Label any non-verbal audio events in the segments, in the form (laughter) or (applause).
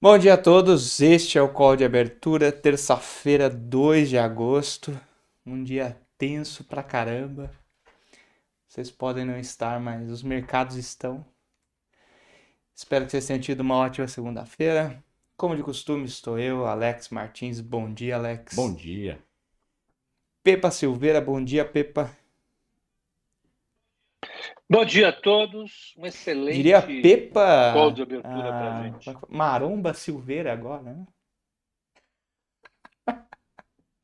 Bom dia a todos, este é o call de abertura, terça-feira, 2 de agosto, um dia tenso pra caramba. Vocês podem não estar, mas os mercados estão. Espero que vocês tenham tido uma ótima segunda-feira. Como de costume, estou eu, Alex Martins. Bom dia, Alex. Bom dia. Pepa Silveira, bom dia, Pepa. Bom dia a todos. Um excelente Diria Pepa. call de abertura para ah, gente. Maromba Silveira agora, né? (laughs)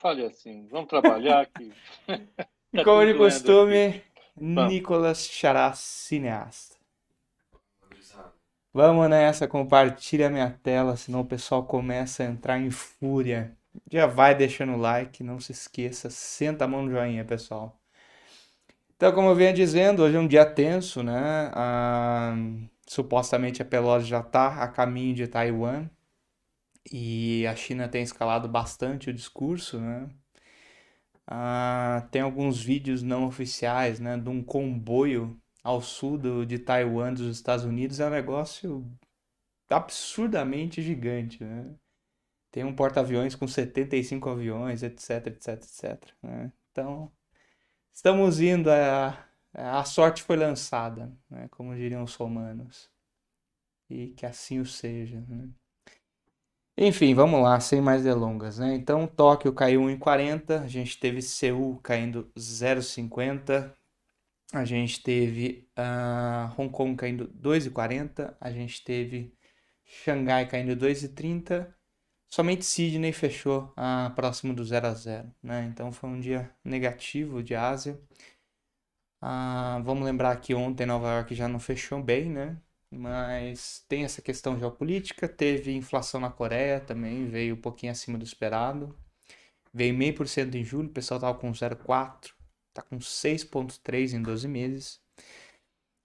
Fale assim, vamos trabalhar aqui. (laughs) E como de costume. Nicolas Xará, cineasta. Vamos nessa, compartilha minha tela, senão o pessoal começa a entrar em fúria. Já vai deixando o like, não se esqueça, senta a mão no joinha, pessoal. Então, como eu vinha dizendo, hoje é um dia tenso, né? Ah, supostamente a Pelosi já está a caminho de Taiwan e a China tem escalado bastante o discurso, né? Ah, tem alguns vídeos não oficiais, né, de um comboio ao sul do- de Taiwan dos Estados Unidos. É um negócio absurdamente gigante, né? Tem um porta-aviões com 75 aviões, etc, etc, etc, né? Então, estamos indo, a, a sorte foi lançada, né, como diriam os romanos. E que assim o seja, né? Enfim, vamos lá, sem mais delongas, né? Então, Tóquio caiu 1,40, a gente teve Seul caindo 0,50, a gente teve ah, Hong Kong caindo 2,40, a gente teve Xangai caindo 2,30, somente Sydney fechou próximo do 0 a 0, né? Então foi um dia negativo de Ásia. Ah, vamos lembrar que ontem Nova York já não fechou bem, né? Mas tem essa questão geopolítica, teve inflação na Coreia também, veio um pouquinho acima do esperado. Veio meio por cento em julho, o pessoal tava com 0,4, tá com 6,3 em 12 meses.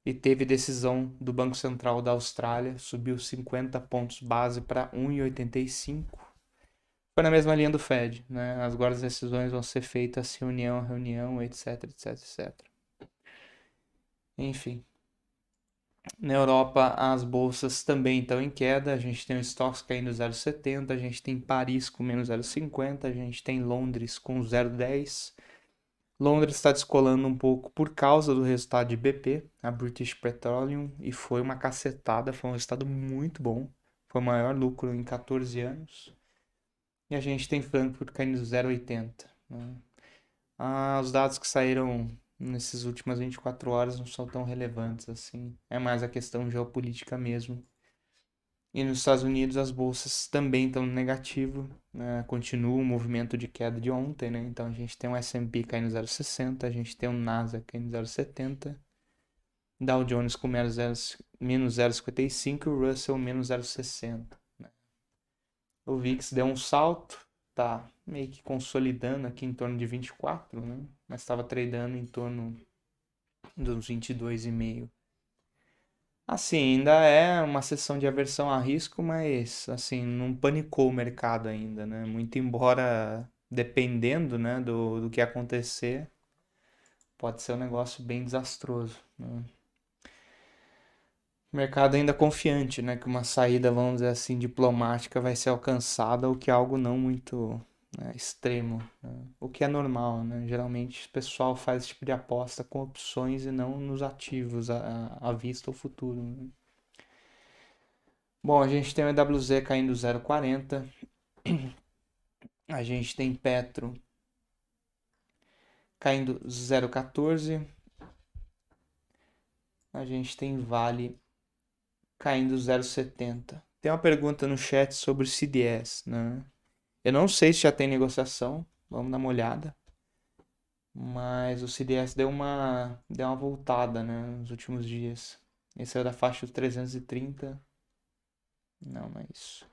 E teve decisão do Banco Central da Austrália, subiu 50 pontos base para 1,85. Foi na mesma linha do Fed, né? As decisões vão ser feitas reunião reunião, etc, etc, etc. Enfim. Na Europa, as bolsas também estão em queda. A gente tem o Stoxx caindo 0,70, a gente tem Paris com menos 0,50, a gente tem Londres com 0,10. Londres está descolando um pouco por causa do resultado de BP, a British Petroleum, e foi uma cacetada, foi um resultado muito bom. Foi o maior lucro em 14 anos. E a gente tem Frankfurt caindo 0,80. né? Ah, os dados que saíram nessas últimas 24 horas não são tão relevantes assim. É mais a questão geopolítica mesmo. E nos Estados Unidos as bolsas também estão no negativo, né? Continua o movimento de queda de ontem, né? Então a gente tem o S&P caindo 0,60, a gente tem o Nasdaq caindo 0,70, Dow Jones com menos 0 menos 0,55 e o Russell menos 0,60. O VIX deu um salto, tá meio que consolidando aqui em torno de 24, né? Mas estava tradando em torno dos 22,5. Assim, ainda é uma sessão de aversão a risco, mas assim, não panicou o mercado ainda, né? Muito embora dependendo, né, do, do que acontecer, pode ser um negócio bem desastroso, né? Mercado ainda confiante, né, que uma saída, vamos dizer assim, diplomática vai ser alcançada, o que é algo não muito né, extremo, né? O que é normal, né? Geralmente o pessoal faz esse tipo de aposta com opções e não nos ativos, à, à vista ou futuro. né? Bom, a gente tem o EWZ caindo 0,40. A gente tem Petro caindo 0,14. A gente tem Vale caindo 0,70. Tem uma pergunta no chat sobre CDS, né? Eu não sei se já tem negociação, vamos dar uma olhada. Mas o CDS deu uma, deu uma voltada, né, nos últimos dias. Esse é da faixa dos 330. Não, não é isso.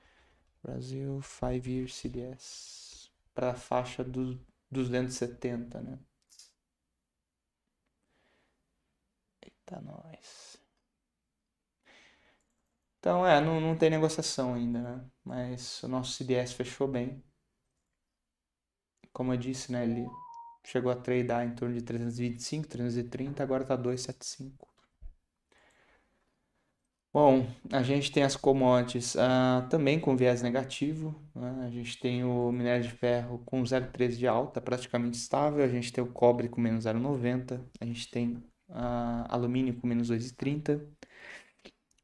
Brasil 5 Year CDS. Para a faixa dos 270, né? Eita, nós. Então, é, não, não tem negociação ainda, né? Mas o nosso CDS fechou bem. Como eu disse, né? Ele chegou a tradear em torno de 325, 330, agora tá 275. Bom, a gente tem as commodities uh, também com viés negativo. Né? A gente tem o minério de ferro com 0,13 de alta, praticamente estável. A gente tem o cobre com menos 0,90. A gente tem uh, alumínio com menos 2,30.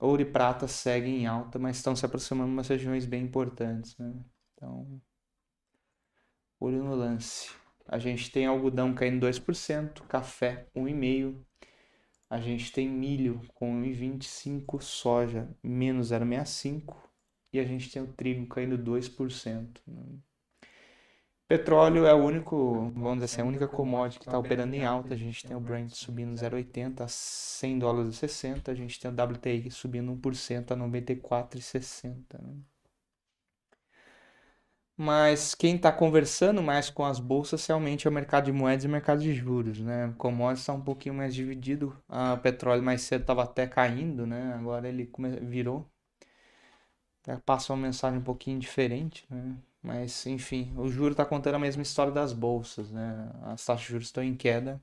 Ouro e prata seguem em alta, mas estão se aproximando de umas regiões bem importantes. Né? Então, olho no lance. A gente tem algodão caindo 2%, café 1,5%. A gente tem milho com 1,25%, soja menos 0,65% e a gente tem o trigo caindo 2%. Né? Petróleo é o único, vamos dizer assim, a única commodity que está operando em alta. A gente tem o Brent subindo 0,80 a 100 dólares e 60. A gente tem o WTI subindo 1% a 94,60. Né? Mas quem está conversando mais com as bolsas realmente é o mercado de moedas e o mercado de juros, né? Commodities está um pouquinho mais dividido. O petróleo mais cedo estava até caindo, né? Agora ele virou. Passa uma mensagem um pouquinho diferente, né? Mas, enfim, o juro está contando a mesma história das bolsas, né? As taxas de juros estão em queda.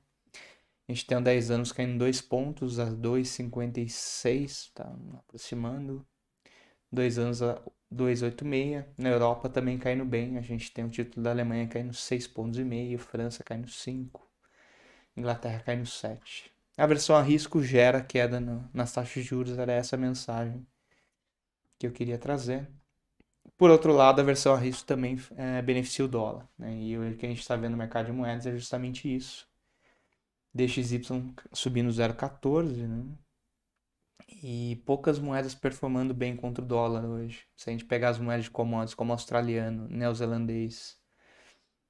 A gente tem um 10 anos caindo 2 pontos a 2,56, está aproximando. 2 anos a 2,86. Na Europa também caindo bem. A gente tem o título da Alemanha caindo 6,5 pontos, e meio, França caindo 5, Inglaterra caindo 7. A versão a risco gera queda no, nas taxas de juros, era essa a mensagem que eu queria trazer. Por outro lado, a versão a risco também é, beneficia o dólar. Né? E o que a gente está vendo no mercado de moedas é justamente isso. DXY subindo 0,14, né? E poucas moedas performando bem contra o dólar hoje. Se a gente pegar as moedas de commodities como australiano, neozelandês,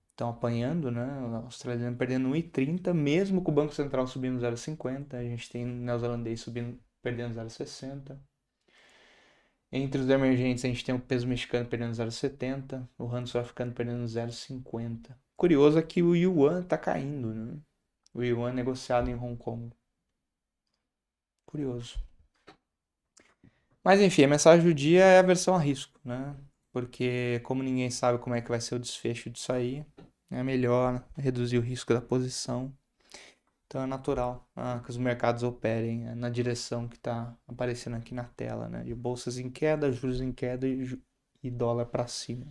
estão apanhando, né? O australiano perdendo 1,30, mesmo com o Banco Central subindo 0,50. A gente tem o neozelandês subindo, perdendo 0,60. Entre os emergentes, a gente tem o peso mexicano perdendo 0,70, o rand sul-africano perdendo 0,50. Curioso é que o yuan está caindo, né? O yuan negociado em Hong Kong. Curioso. Mas enfim, a mensagem do dia é a versão a risco, né? Porque como ninguém sabe como é que vai ser o desfecho disso aí, é melhor reduzir o risco da posição então é natural ah, que os mercados operem né, na direção que está aparecendo aqui na tela, né? De bolsas em queda, juros em queda e, e dólar para cima.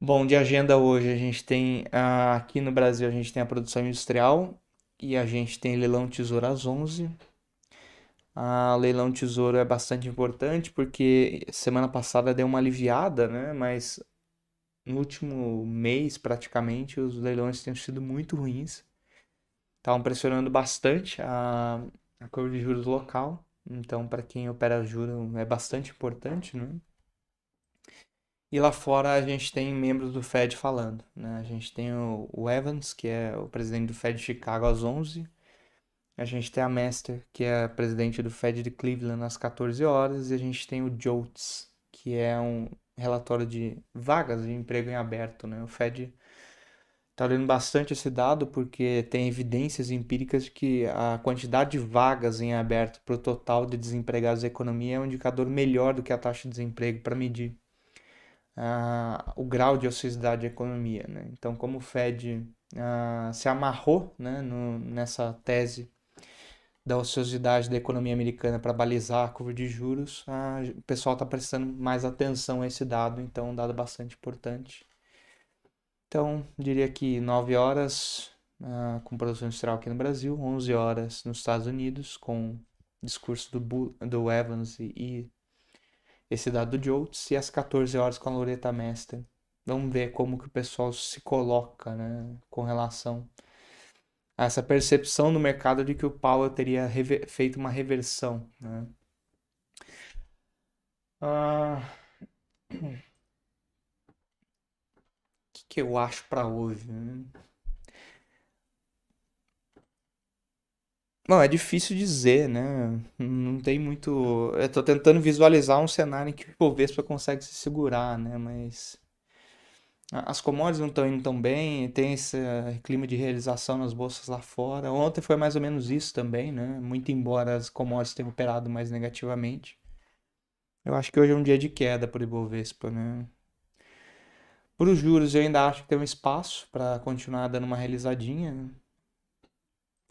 Bom, de agenda hoje a gente tem ah, aqui no Brasil a gente tem a produção industrial e a gente tem leilão tesouro às 11. A leilão tesouro é bastante importante porque semana passada deu uma aliviada, né? Mas no último mês praticamente os leilões têm sido muito ruins estavam pressionando bastante a, a curva de juros local. Então, para quem opera juros é bastante importante, né? E lá fora a gente tem membros do Fed falando, né? A gente tem o, o Evans, que é o presidente do Fed de Chicago às 11. A gente tem a Master, que é presidente do Fed de Cleveland às 14 horas. E a gente tem o JOLTS, que é um relatório de vagas de emprego em aberto, né? O Fed Está olhando bastante esse dado porque tem evidências empíricas de que a quantidade de vagas em aberto para o total de desempregados da economia é um indicador melhor do que a taxa de desemprego para medir uh, o grau de ociosidade da economia. Né? Então, como o Fed uh, se amarrou né, no, nessa tese da ociosidade da economia americana para balizar a curva de juros, uh, o pessoal está prestando mais atenção a esse dado, então é um dado bastante importante. Então, diria que 9 horas uh, com produção industrial aqui no Brasil, 11 horas nos Estados Unidos com discurso do, do Evans e, e esse dado do Joltz, e às 14 horas com a Loretta Mester. Vamos ver como que o pessoal se coloca né, com relação a essa percepção no mercado de que o Powell teria feito uma reversão. Né? Ah (clears throat) que eu acho para hoje? Né? Não, é difícil dizer, né? Não tem muito. Eu tô tentando visualizar um cenário em que o Ibovespa consegue se segurar, né? Mas as commodities não estão indo tão bem, tem esse clima de realização nas bolsas lá fora. Ontem foi mais ou menos isso também, né? Muito embora as commodities tenham operado mais negativamente. Eu acho que hoje é um dia de queda para o Ibovespa, né? Para os juros, eu ainda acho que tem um espaço para continuar dando uma realizadinha. Né?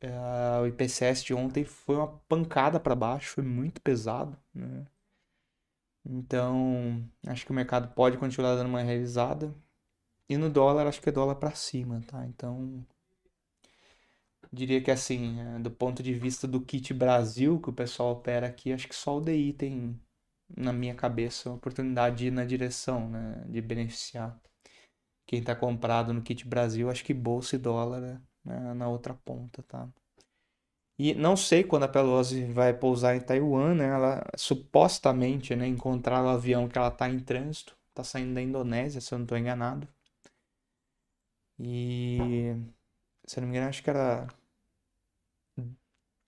Uh, o IPCS de ontem foi uma pancada para baixo, foi muito pesado, né? Então, acho que o mercado pode continuar dando uma revisada. E no dólar, acho que é dólar para cima, tá? Então, diria que assim, é, do ponto de vista do kit Brasil que o pessoal opera aqui, acho que só o DI tem, na minha cabeça, a oportunidade de ir na direção, né? De beneficiar. Quem está comprado no kit Brasil, acho que bolsa e dólar né? na outra ponta, tá? E não sei quando a Pelosi vai pousar em Taiwan, né? Ela supostamente, né, encontrar o avião que ela está em trânsito, está saindo da Indonésia, se eu não estou enganado. E se eu não me engano, acho que era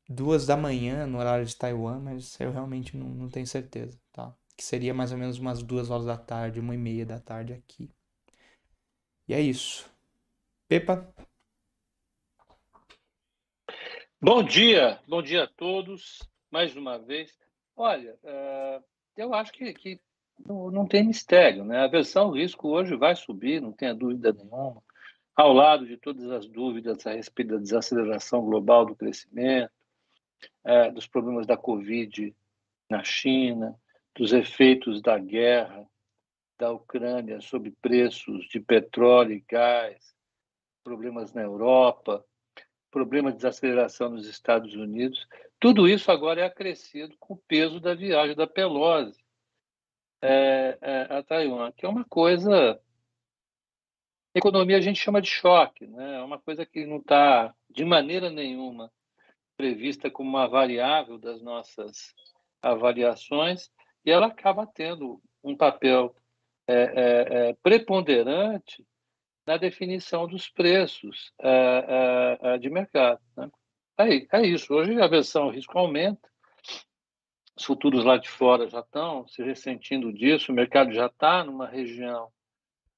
duas da manhã no horário de Taiwan, mas eu realmente não, não tenho certeza, tá? Que seria mais ou menos umas duas horas da tarde, uma e meia da tarde aqui. E é isso. Pepa? Bom dia, bom dia a todos, mais uma vez. Olha, uh, eu acho que, que não, não, tem mistério, né? A versão risco hoje vai subir, não tenha dúvida nenhuma, ao lado de todas as dúvidas a respeito da desaceleração global do crescimento, uh, dos problemas da Covid na China, dos efeitos da guerra da Ucrânia sobre preços de petróleo e gás, problemas na Europa, problema de desaceleração nos Estados Unidos, tudo isso agora é acrescido com o peso da viagem da Pelosi é, é, a Taiwan, que é uma coisa. Economia a gente chama de choque, né? é uma coisa que não está de maneira nenhuma prevista como uma variável das nossas avaliações, e ela acaba tendo um papel é, é, é preponderante na definição dos preços uh, uh, de mercado. Né? É, é isso. Hoje a versão risco aumenta, os futuros lá de fora já estão se ressentindo disso, o mercado já está numa região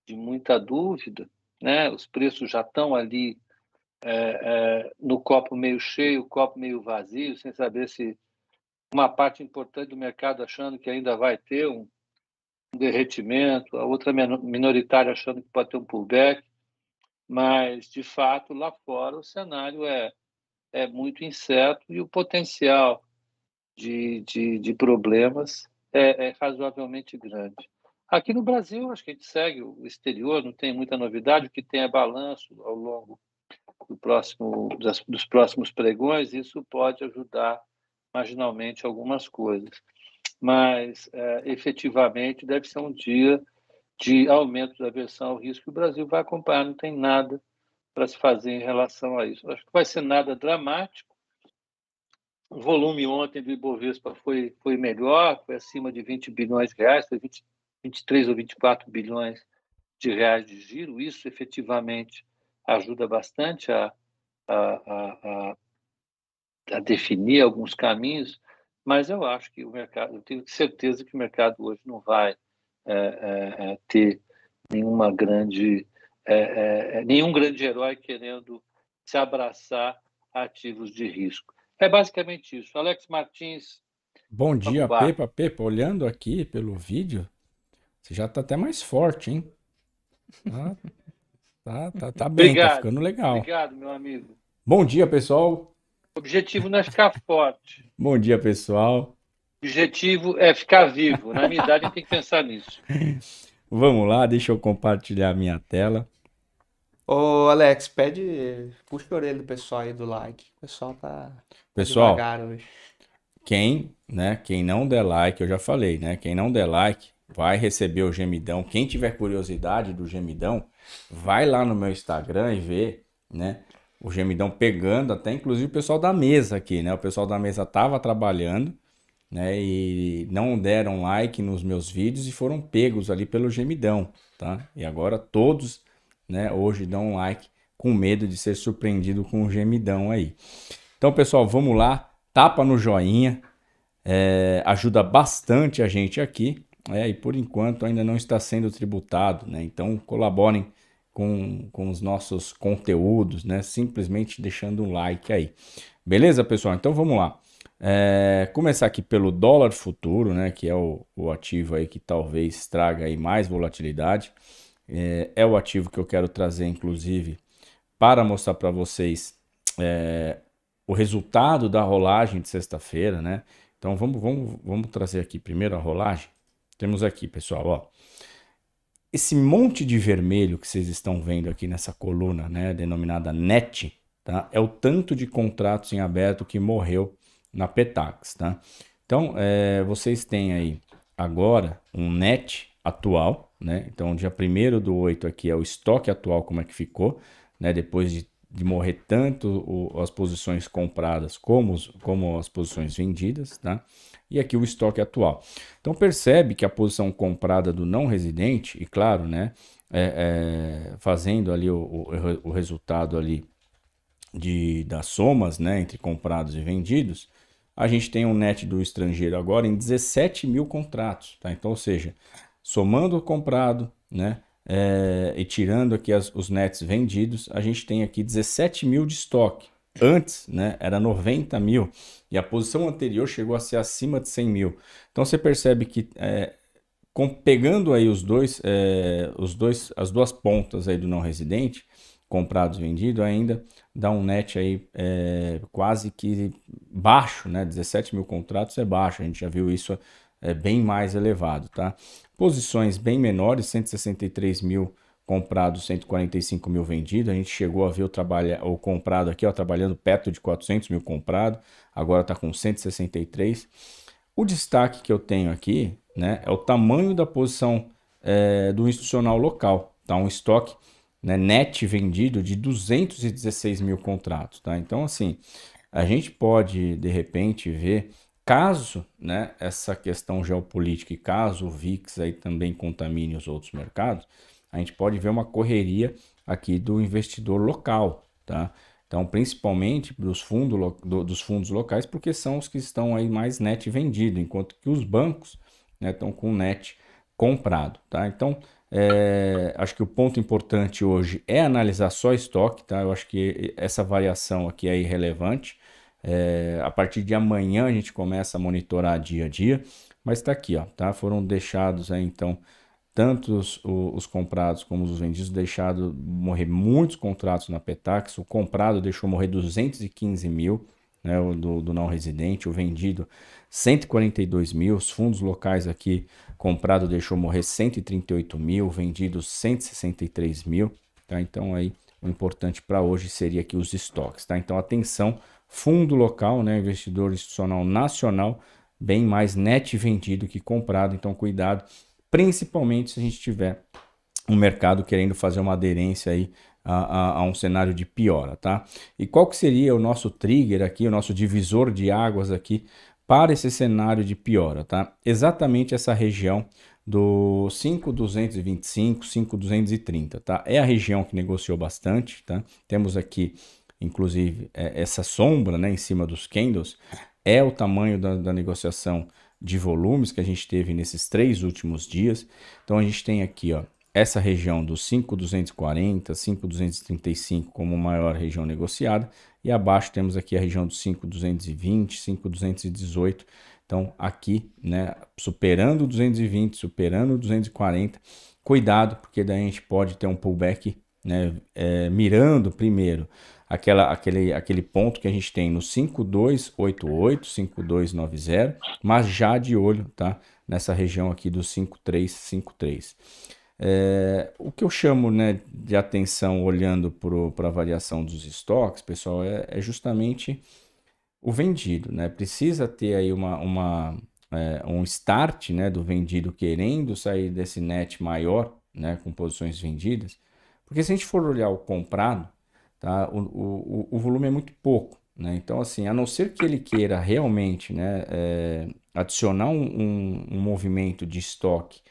de muita dúvida, né? os preços já estão ali é, é, no copo meio cheio, copo meio vazio, sem saber se uma parte importante do mercado achando que ainda vai ter um, um derretimento, a outra minoritária achando que pode ter um pullback, mas, de fato, lá fora o cenário é, é muito incerto e o potencial de, de, de problemas é, é razoavelmente grande. Aqui no Brasil, acho que a gente segue o exterior, não tem muita novidade, o que tem é balanço ao longo do próximo, das, dos próximos pregões, isso pode ajudar marginalmente algumas coisas mas é, efetivamente deve ser um dia de aumento da aversão ao risco o Brasil vai acompanhar, não tem nada para se fazer em relação a isso. Acho que vai ser nada dramático. O volume ontem do Ibovespa foi, foi melhor, foi acima de 20 bilhões de reais, foi 20, 23 ou 24 bilhões de reais de giro. Isso efetivamente ajuda bastante a, a, a, a definir alguns caminhos mas eu acho que o mercado, eu tenho certeza que o mercado hoje não vai é, é, ter nenhuma grande, é, nenhum grande herói querendo se abraçar a ativos de risco. É basicamente isso. Alex Martins. Bom dia, Pepa. Pepa, olhando aqui pelo vídeo, você já está até mais forte, hein? Tá, tá, tá, tá bem, tá obrigado, tá ficando legal. Obrigado, meu amigo. Bom dia, pessoal. O objetivo não é ficar forte. Bom dia, pessoal. O objetivo é ficar vivo. Na minha idade, tem que pensar nisso. (laughs) Vamos lá, deixa eu compartilhar a minha tela. Ô, Alex, pede. Puxa a orelha do pessoal aí do like. O pessoal tá. Pessoal, hoje. quem, né, quem não der like, eu já falei, né? Quem não der like vai receber o gemidão. Quem tiver curiosidade do gemidão, vai lá no meu Instagram e vê, né? O gemidão pegando, até inclusive o pessoal da mesa aqui, né? O pessoal da mesa tava trabalhando, né? E não deram like nos meus vídeos e foram pegos ali pelo gemidão, tá? E agora todos, né, hoje dão like com medo de ser surpreendido com o gemidão aí. Então, pessoal, vamos lá, tapa no joinha, é, ajuda bastante a gente aqui, é, e por enquanto ainda não está sendo tributado, né? Então colaborem com, com os nossos conteúdos, né? Simplesmente deixando um like aí. Beleza, pessoal? Então vamos lá. É, começar aqui pelo dólar futuro, né? Que é o, o ativo aí que talvez traga aí mais volatilidade. É, é o ativo que eu quero trazer, inclusive, para mostrar para vocês é, o resultado da rolagem de sexta-feira, né? Então vamos, vamos, vamos trazer aqui primeiro a rolagem. Temos aqui, pessoal, ó. Esse monte de vermelho que vocês estão vendo aqui nessa coluna, né, denominada NET, tá? É o tanto de contratos em aberto que morreu na Petax, tá? Então, é, vocês têm aí agora um NET atual, né? Então, dia 1 do 8 aqui é o estoque atual, como é que ficou, né? Depois de, de morrer tanto o, as posições compradas como, como as posições vendidas, tá? E aqui o estoque atual. Então, percebe que a posição comprada do não residente, e claro, né? É, é, fazendo ali o, o, o resultado ali de, das somas, né? Entre comprados e vendidos, a gente tem um net do estrangeiro agora em 17 mil contratos, tá? Então, ou seja, somando o comprado, né? É, e tirando aqui as, os nets vendidos, a gente tem aqui 17 mil de estoque. Antes, né, era 90 mil e a posição anterior chegou a ser acima de 100 mil. Então você percebe que é, com, pegando aí os dois, é, os dois, as duas pontas aí do não residente, comprados vendidos, ainda dá um net aí é, quase que baixo, né? 17 mil contratos é baixo, a gente já viu isso é, bem mais elevado, tá? Posições bem menores, 163 mil comprados, 145 mil vendidos. A gente chegou a ver o, trabalha, o comprado aqui, ó, trabalhando perto de 400 mil comprado, agora está com 163. O destaque que eu tenho aqui né, é o tamanho da posição é, do institucional local, tá? Um estoque né, net vendido de 216 mil contratos. Tá? Então, assim, a gente pode, de repente, ver, caso né, essa questão geopolítica e caso o VIX aí também contamine os outros mercados, a gente pode ver uma correria aqui do investidor local. Tá? Então, principalmente dos, fundo, do, dos fundos locais, porque são os que estão aí mais net vendido, enquanto que os bancos né, estão com net comprado. Tá? Então, é, acho que o ponto importante hoje é analisar só estoque, tá? Eu acho que essa variação aqui é irrelevante. É, a partir de amanhã a gente começa a monitorar dia a dia, mas está aqui, ó, tá? Foram deixados aí então tanto os, os, comprados como os vendidos deixaram morrer muitos contratos na Petax. O comprado deixou morrer 215 mil, né, do, do não residente, o vendido 142 mil, os fundos locais aqui comprado deixou morrer 138 mil, vendido 163 mil, tá? Então aí o importante para hoje seria aqui os estoques, tá? Então atenção, fundo local, né, investidor institucional nacional, bem mais net vendido que comprado, então cuidado, principalmente se a gente tiver um mercado querendo fazer uma aderência aí a, a, a, um cenário de piora, tá? E qual que seria o nosso trigger aqui, o nosso divisor de águas aqui para esse cenário de piora, tá? Exatamente essa região do 5,225, 5,230, tá? É a região que negociou bastante, tá? Temos aqui, inclusive, é, essa sombra, né, em cima dos candles, é o tamanho da, da negociação de volumes que a gente teve nesses três últimos dias. Então a gente tem aqui, ó, essa região dos 5,240, 5,235 como maior região negociada, e abaixo temos aqui a região dos 5,220, 5,218. Então, aqui, né, superando 220, superando 240, cuidado, porque daí a gente pode ter um pullback, né, é, mirando primeiro aquela, aquele, aquele ponto que a gente tem no 5288, 5290, mas já de olho, tá, nessa região aqui do 5353. É, o que eu chamo né, de atenção olhando para a variação dos estoques, pessoal, é, é, justamente o vendido. Né? Precisa ter aí uma, uma é, um start né, do vendido querendo sair desse net maior, né, com posições vendidas, porque se a gente for olhar o comprado, tá, o, o, o volume é muito pouco. Né? Então, assim, a não ser que ele queira realmente né, é, adicionar um, um, movimento de estoque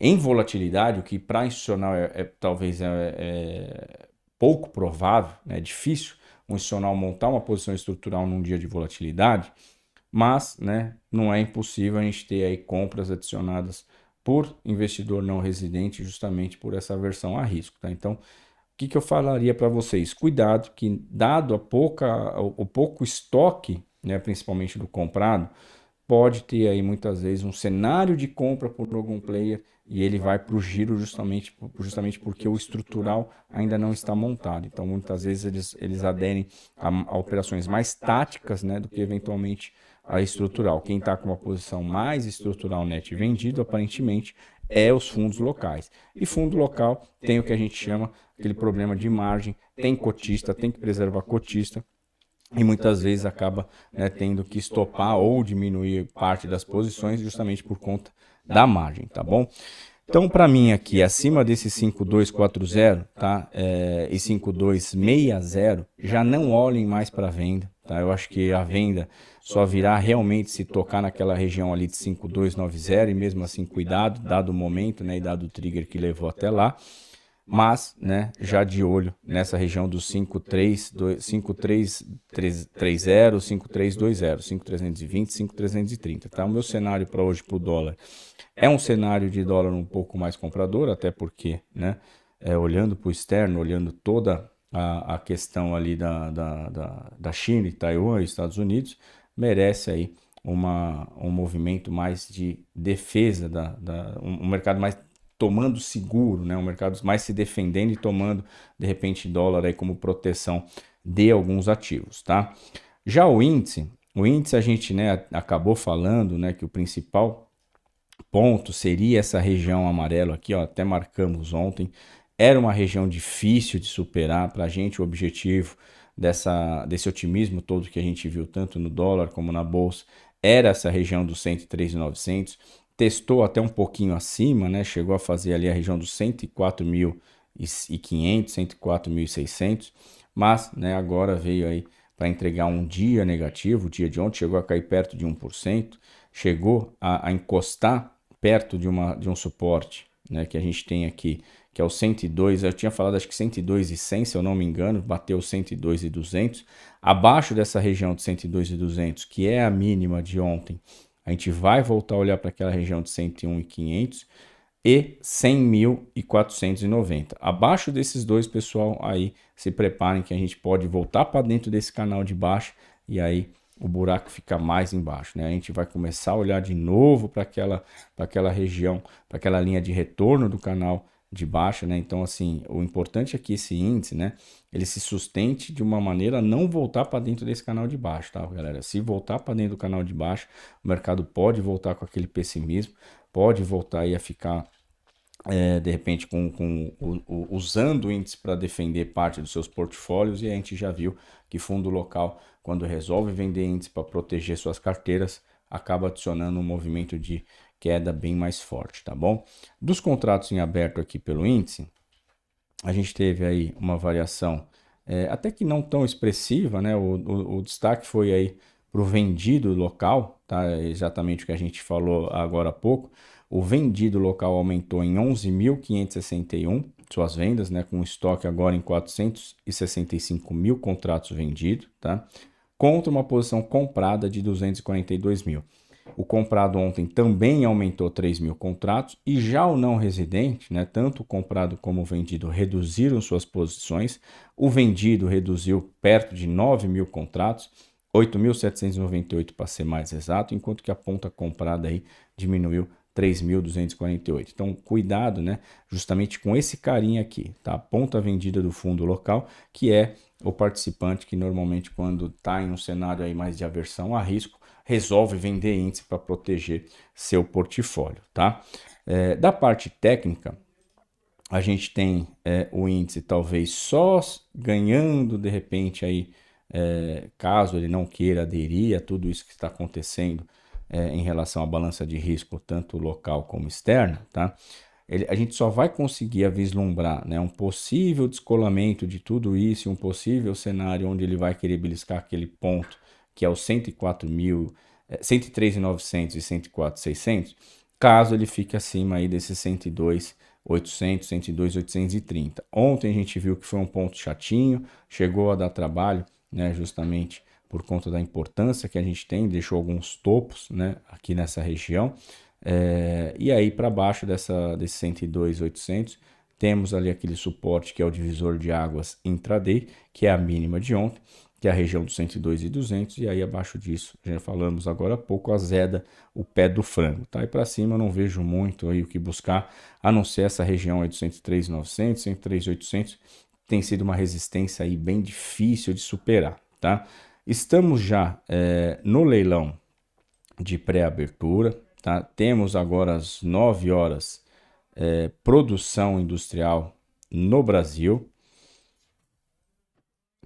em volatilidade, o que para institucional é, é talvez é, é, pouco provável, né? é difícil um institucional montar uma posição estrutural num dia de volatilidade, mas né, não é impossível a gente ter aí compras adicionadas por investidor não residente justamente por essa aversão a risco. Tá? Então, que, que eu falaria para vocês? Cuidado que, dado a pouca, o, pouco estoque, né, principalmente do comprado, pode ter aí muitas vezes um cenário de compra por algum player e ele vai para o giro justamente, justamente porque o estrutural ainda não está montado. Então, muitas vezes eles, eles aderem a, a operações mais táticas né, do que eventualmente a estrutural. Quem está com uma posição mais estrutural net vendido, aparentemente, é os fundos locais. E fundo local tem o que a gente chama aquele problema de margem, tem cotista, tem que preservar cotista e muitas vezes acaba né, tendo que estopar ou diminuir parte das posições justamente por conta da margem, tá bom? Então, para mim aqui, acima desse 5240 tá, é, e 5260, já não olhem mais para venda. Tá? Eu acho que a venda só virá realmente se tocar naquela região ali de 5290 e mesmo assim cuidado, dado o momento né, e dado o trigger que levou até lá mas né, já de olho nessa região dos 5330, 5320, 5320, 5330. Tá? O meu cenário para hoje para o dólar é um cenário de dólar um pouco mais comprador, até porque, né, é, olhando para o externo, olhando toda a, a questão ali da, da, da, da China, Taiwan e Estados Unidos, merece aí uma, um movimento mais de defesa, da, da, um mercado mais tomando seguro, né? O mercado mais se defendendo e tomando, de repente, dólar aí como proteção de alguns ativos, tá? Já o índice, o índice a gente né, acabou falando né, que o principal ponto seria essa região amarelo aqui, ó, até marcamos ontem. Era uma região difícil de superar para a gente, o objetivo dessa, desse otimismo todo que a gente viu tanto no dólar como na bolsa era essa região dos 103.900 testou até um pouquinho acima, né? Chegou a fazer ali a região dos 104.500, 104.600, mas, né, agora veio aí para entregar um dia negativo, o dia de ontem chegou a cair perto de 1%, chegou a, a encostar perto de, uma, de um suporte, né, que a gente tem aqui, que é o 102, eu tinha falado acho que 102 e 100, se eu não me engano, bateu 102 e 200, abaixo dessa região de 102 e 200, que é a mínima de ontem, a gente vai voltar a olhar para aquela região de 101,500 e 100.490. Abaixo desses dois, pessoal, aí se preparem que a gente pode voltar para dentro desse canal de baixo e aí o buraco fica mais embaixo, né? A gente vai começar a olhar de novo para aquela, aquela região, para aquela linha de retorno do canal de baixa, né? Então, assim, o importante é que esse índice, né, ele se sustente de uma maneira não voltar para dentro desse canal de baixo, tá, galera? Se voltar para dentro do canal de baixo, o mercado pode voltar com aquele pessimismo, pode voltar aí a ficar é, de repente com, com o, o, usando o índice para defender parte dos seus portfólios e a gente já viu que fundo local quando resolve vender índice para proteger suas carteiras acaba adicionando um movimento de queda bem mais forte, tá bom? Dos contratos em aberto aqui pelo índice, a gente teve aí uma variação é, até que não tão expressiva, né? O, o, o destaque foi aí para o vendido local, tá? Exatamente o que a gente falou agora há pouco. O vendido local aumentou em 11.561 suas vendas, né? Com estoque agora em 465 mil contratos vendidos, tá? Contra uma posição comprada de 242 mil. O comprado ontem também aumentou 3 mil contratos e já o não residente, né, tanto o comprado como o vendido reduziram suas posições. O vendido reduziu perto de 9 mil contratos, 8.798 para ser mais exato, enquanto que a ponta comprada aí diminuiu 3.248. Então, cuidado, né, justamente com esse carinha aqui, tá? A ponta vendida do fundo local, que é o participante que normalmente quando está em um cenário aí mais de aversão a risco, resolve vender índice para proteger seu portfólio, tá? É, da parte técnica, a gente tem é, o índice talvez só ganhando de repente aí, é, caso ele não queira aderir a tudo isso que está acontecendo é, em relação à balança de risco, tanto local como externa, tá? Ele, a gente só vai conseguir vislumbrar né, um possível descolamento de tudo isso, um possível cenário onde ele vai querer beliscar aquele ponto que é o 104 mil, 103.900 e 104.600, é, caso ele fique acima aí desses 102.800, 102.830. Ontem a gente viu que foi um ponto chatinho, chegou a dar trabalho, né, justamente por conta da importância que a gente tem, deixou alguns topos, né, aqui nessa região. É, e aí para baixo dessa desse 102.800 temos ali aquele suporte que é o divisor de águas intraday, que é a mínima de ontem que é a região dos 102 e 200, e aí abaixo disso, já falamos agora há pouco, azeda o pé do frango, tá? E para cima não vejo muito aí o que buscar, a não ser essa região aí dos 103,900, 103,800, tem sido uma resistência aí bem difícil de superar, tá? Estamos já é, no leilão de pré-abertura, tá? Temos agora às 9 horas é, produção industrial no Brasil,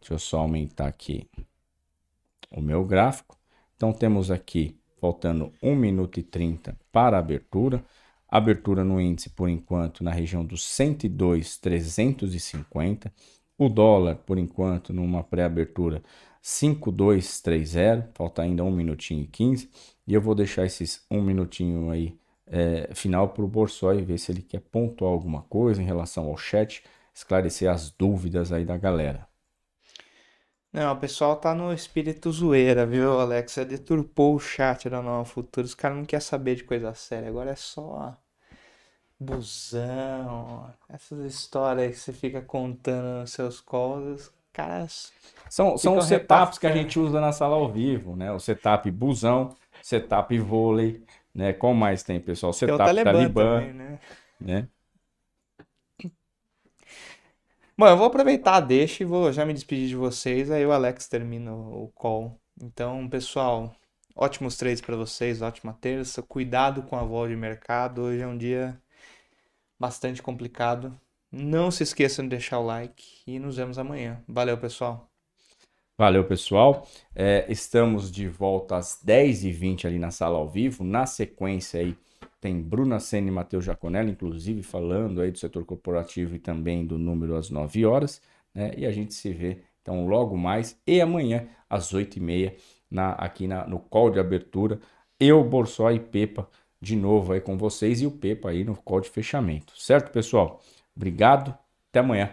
Deixa eu só aumentar aqui o meu gráfico. Então temos aqui faltando 1 minuto e 30 para a abertura. Abertura no índice por enquanto na região dos 102,350. O dólar por enquanto numa pré-abertura 5230. Falta ainda 1 minutinho e 15. E eu vou deixar esses 1 minutinho aí é, final para o Borsoi ver se ele quer pontuar alguma coisa em relação ao chat, esclarecer as dúvidas aí da galera. Não, o pessoal tá no espírito zoeira, viu, Alex? Você deturpou o chat da Nova Futura. Os caras não querem saber de coisa séria. Agora é só busão, essas histórias que você fica contando nos seus calls. Caras. São, são os setups que a gente usa na sala ao vivo, né? O setup busão, setup vôlei, né? Qual mais tem, pessoal? Setup tem Talibã, Talibã também, né? né? Bom, eu vou aproveitar, deixa e vou já me despedir de vocês, aí o Alex termina o call. Então, pessoal, ótimos trades para vocês, ótima terça. Cuidado com a volta de mercado. Hoje é um dia bastante complicado. Não se esqueçam de deixar o like e nos vemos amanhã. Valeu, pessoal. Valeu, pessoal. É, estamos de volta às 10h20 ali na sala ao vivo. Na sequência aí tem Bruna Senna e Matheus Jaconelli, inclusive falando aí do setor corporativo e também do número às 9 horas, né? E a gente se vê então logo mais e amanhã às 8h30 na, aqui na, no call de abertura. Eu, Borsó e Pepa de novo aí com vocês e o Pepa aí no call de fechamento. Certo, pessoal? Obrigado, até amanhã.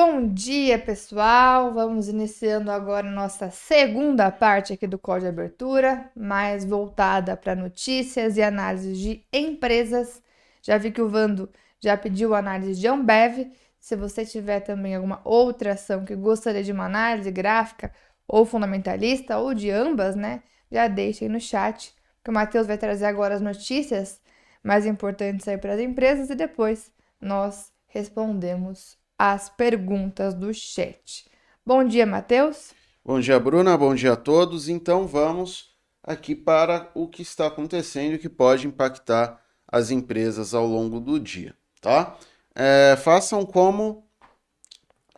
Bom dia, pessoal! Vamos iniciando agora nossa segunda parte aqui do Código de Abertura, mais voltada para notícias e análises de empresas. Já vi que o Vando já pediu análise de Ambev. Se você tiver também alguma outra ação que gostaria de uma análise gráfica ou fundamentalista, ou de ambas, né? Já deixe aí no chat, que o Matheus vai trazer agora as notícias mais importantes aí para as empresas e depois nós respondemos as perguntas do chat. Bom dia, Matheus. Bom dia, Bruna. Bom dia a todos. Então vamos aqui para o que está acontecendo e que pode impactar as empresas ao longo do dia, tá? É, façam como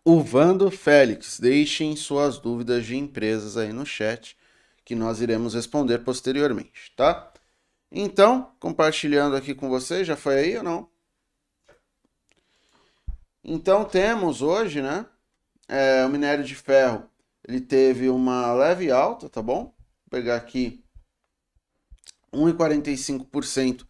o Vando Félix, deixem suas dúvidas de empresas aí no chat que nós iremos responder posteriormente, tá? Então, compartilhando aqui com vocês, já foi aí ou não? Então temos hoje, né? É, o minério de ferro ele teve uma leve alta, tá bom? Vou pegar aqui 1,45%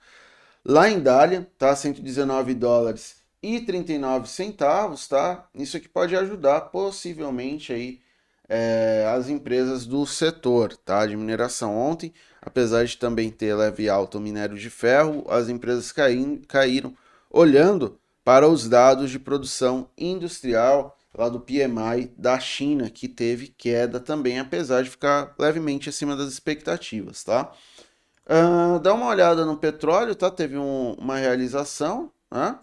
lá em Dália, tá? 119 dólares e 39 centavos, tá? Isso aqui pode ajudar possivelmente aí é, as empresas do setor, tá? De mineração. Ontem, apesar de também ter leve alta o minério de ferro, as empresas caíram, caíram olhando para os dados de produção industrial lá do PMI da China, que teve queda também, apesar de ficar levemente acima das expectativas, tá? Uh, dá uma olhada no petróleo, tá? Teve um, uma realização, né?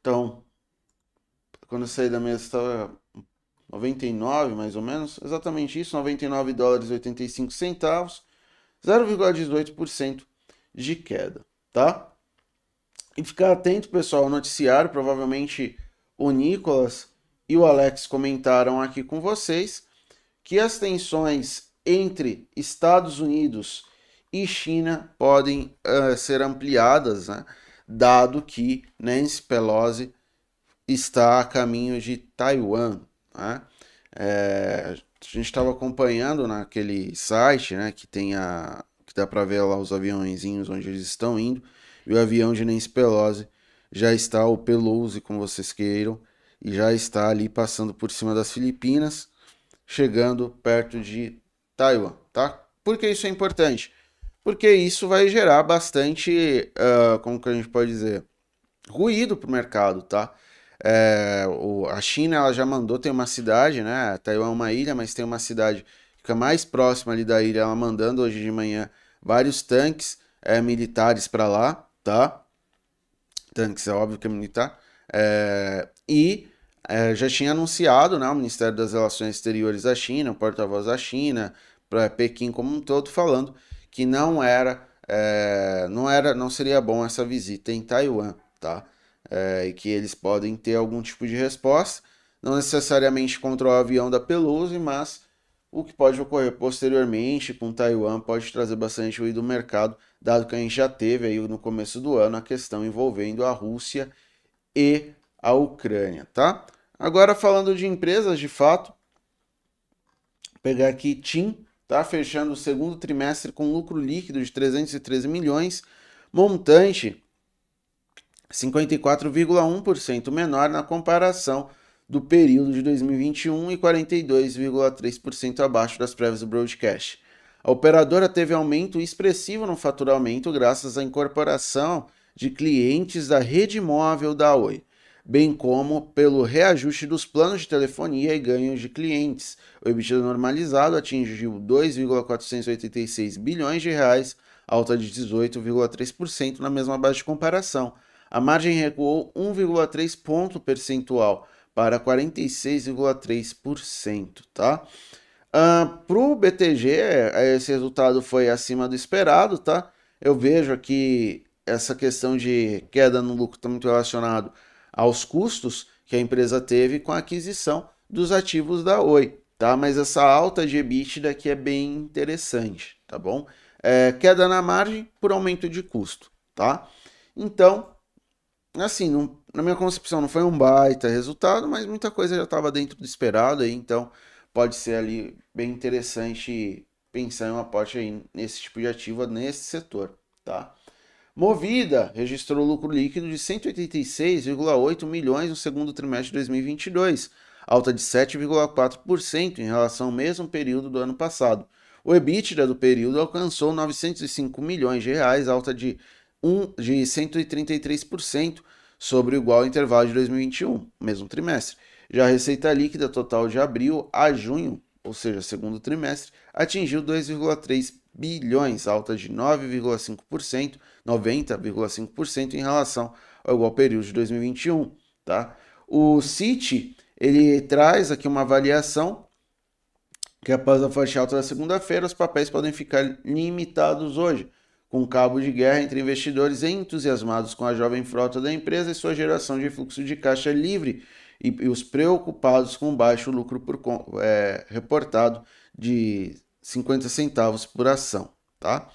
Então, quando eu saí da mesa estava 99, mais ou menos, exatamente isso, 99 dólares e 85 centavos, 0,18% de queda, tá? E ficar atento, pessoal, ao noticiário. Provavelmente o Nicolas e o Alex comentaram aqui com vocês que as tensões entre Estados Unidos e China podem uh, ser ampliadas, né? dado que Nancy Pelosi está a caminho de Taiwan. Né? É, a gente estava acompanhando naquele site né, que tem a que dá para ver lá os aviãozinhos onde eles estão indo e o avião de Nancy Pelosi já está, o Pelosi, como vocês queiram, e já está ali passando por cima das Filipinas, chegando perto de Taiwan, tá? Por que isso é importante? Porque isso vai gerar bastante, uh, como que a gente pode dizer, ruído para o mercado, tá? É, o, a China ela já mandou, tem uma cidade, né? Taiwan é uma ilha, mas tem uma cidade que fica mais próxima ali da ilha, ela mandando hoje de manhã vários tanques é, militares para lá, tá? Tanques, é óbvio que é militar. É, e é, já tinha anunciado, né, o Ministério das Relações Exteriores da China, o porta-voz da China, para Pequim como um todo, falando que não era, é, não era, não seria bom essa visita em Taiwan, tá? É, e que eles podem ter algum tipo de resposta, não necessariamente contra o avião da Pelosi, mas o que pode ocorrer posteriormente com Taiwan pode trazer bastante ruído no mercado, dado que a gente já teve aí no começo do ano a questão envolvendo a Rússia e a Ucrânia, tá? Agora falando de empresas, de fato, pegar aqui TIM, tá fechando o segundo trimestre com lucro líquido de 313 milhões, montante 54,1% menor na comparação do período de 2021 e 42,3% abaixo das prévias do broadcast. A operadora teve aumento expressivo no faturamento graças à incorporação de clientes da rede móvel da Oi, bem como pelo reajuste dos planos de telefonia e ganhos de clientes. O EBITDA normalizado atingiu 2,486 bilhões de reais, alta de 18,3% na mesma base de comparação. A margem recuou 1,3 ponto percentual para 46,3%, tá? Uh, para o BTG, esse resultado foi acima do esperado, tá? Eu vejo aqui essa questão de queda no lucro está muito relacionado aos custos que a empresa teve com a aquisição dos ativos da Oi, tá? Mas essa alta de EBITDA aqui é bem interessante, tá bom? É, queda na margem por aumento de custo, tá? Então, assim, não, na minha concepção não foi um baita resultado, mas muita coisa já estava dentro do esperado aí, então pode ser ali bem interessante pensar em uma aporte aí nesse tipo de ativo nesse setor, tá? Movida registrou lucro líquido de 186,8 milhões no segundo trimestre de 2022, alta de 7,4% em relação ao mesmo período do ano passado. O EBITDA do período alcançou 905 milhões de reais, alta de, 1, de 133% sobre o igual intervalo de 2021, mesmo trimestre. Já a receita líquida total de abril a junho, ou seja, segundo trimestre, atingiu 2,3 bilhões, alta de 9,5%, 90,5% em relação ao igual período de 2021, tá? O Citi, ele traz aqui uma avaliação que após a forte alta da segunda-feira, os papéis podem ficar limitados hoje, com cabo de guerra entre investidores entusiasmados com a jovem frota da empresa e sua geração de fluxo de caixa livre e, e os preocupados com baixo lucro por, é, reportado de 50 centavos por ação, tá?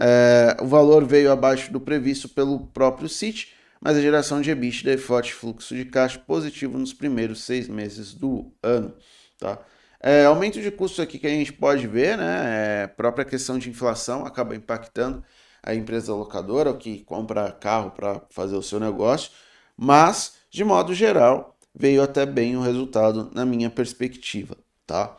É, o valor veio abaixo do previsto pelo próprio Citi, mas a geração de EBITDA e forte fluxo de caixa positivo nos primeiros seis meses do ano, tá? É, aumento de custos aqui que a gente pode ver, né? É, própria questão de inflação acaba impactando a empresa locadora que compra carro para fazer o seu negócio, mas de modo geral veio até bem o resultado na minha perspectiva, tá?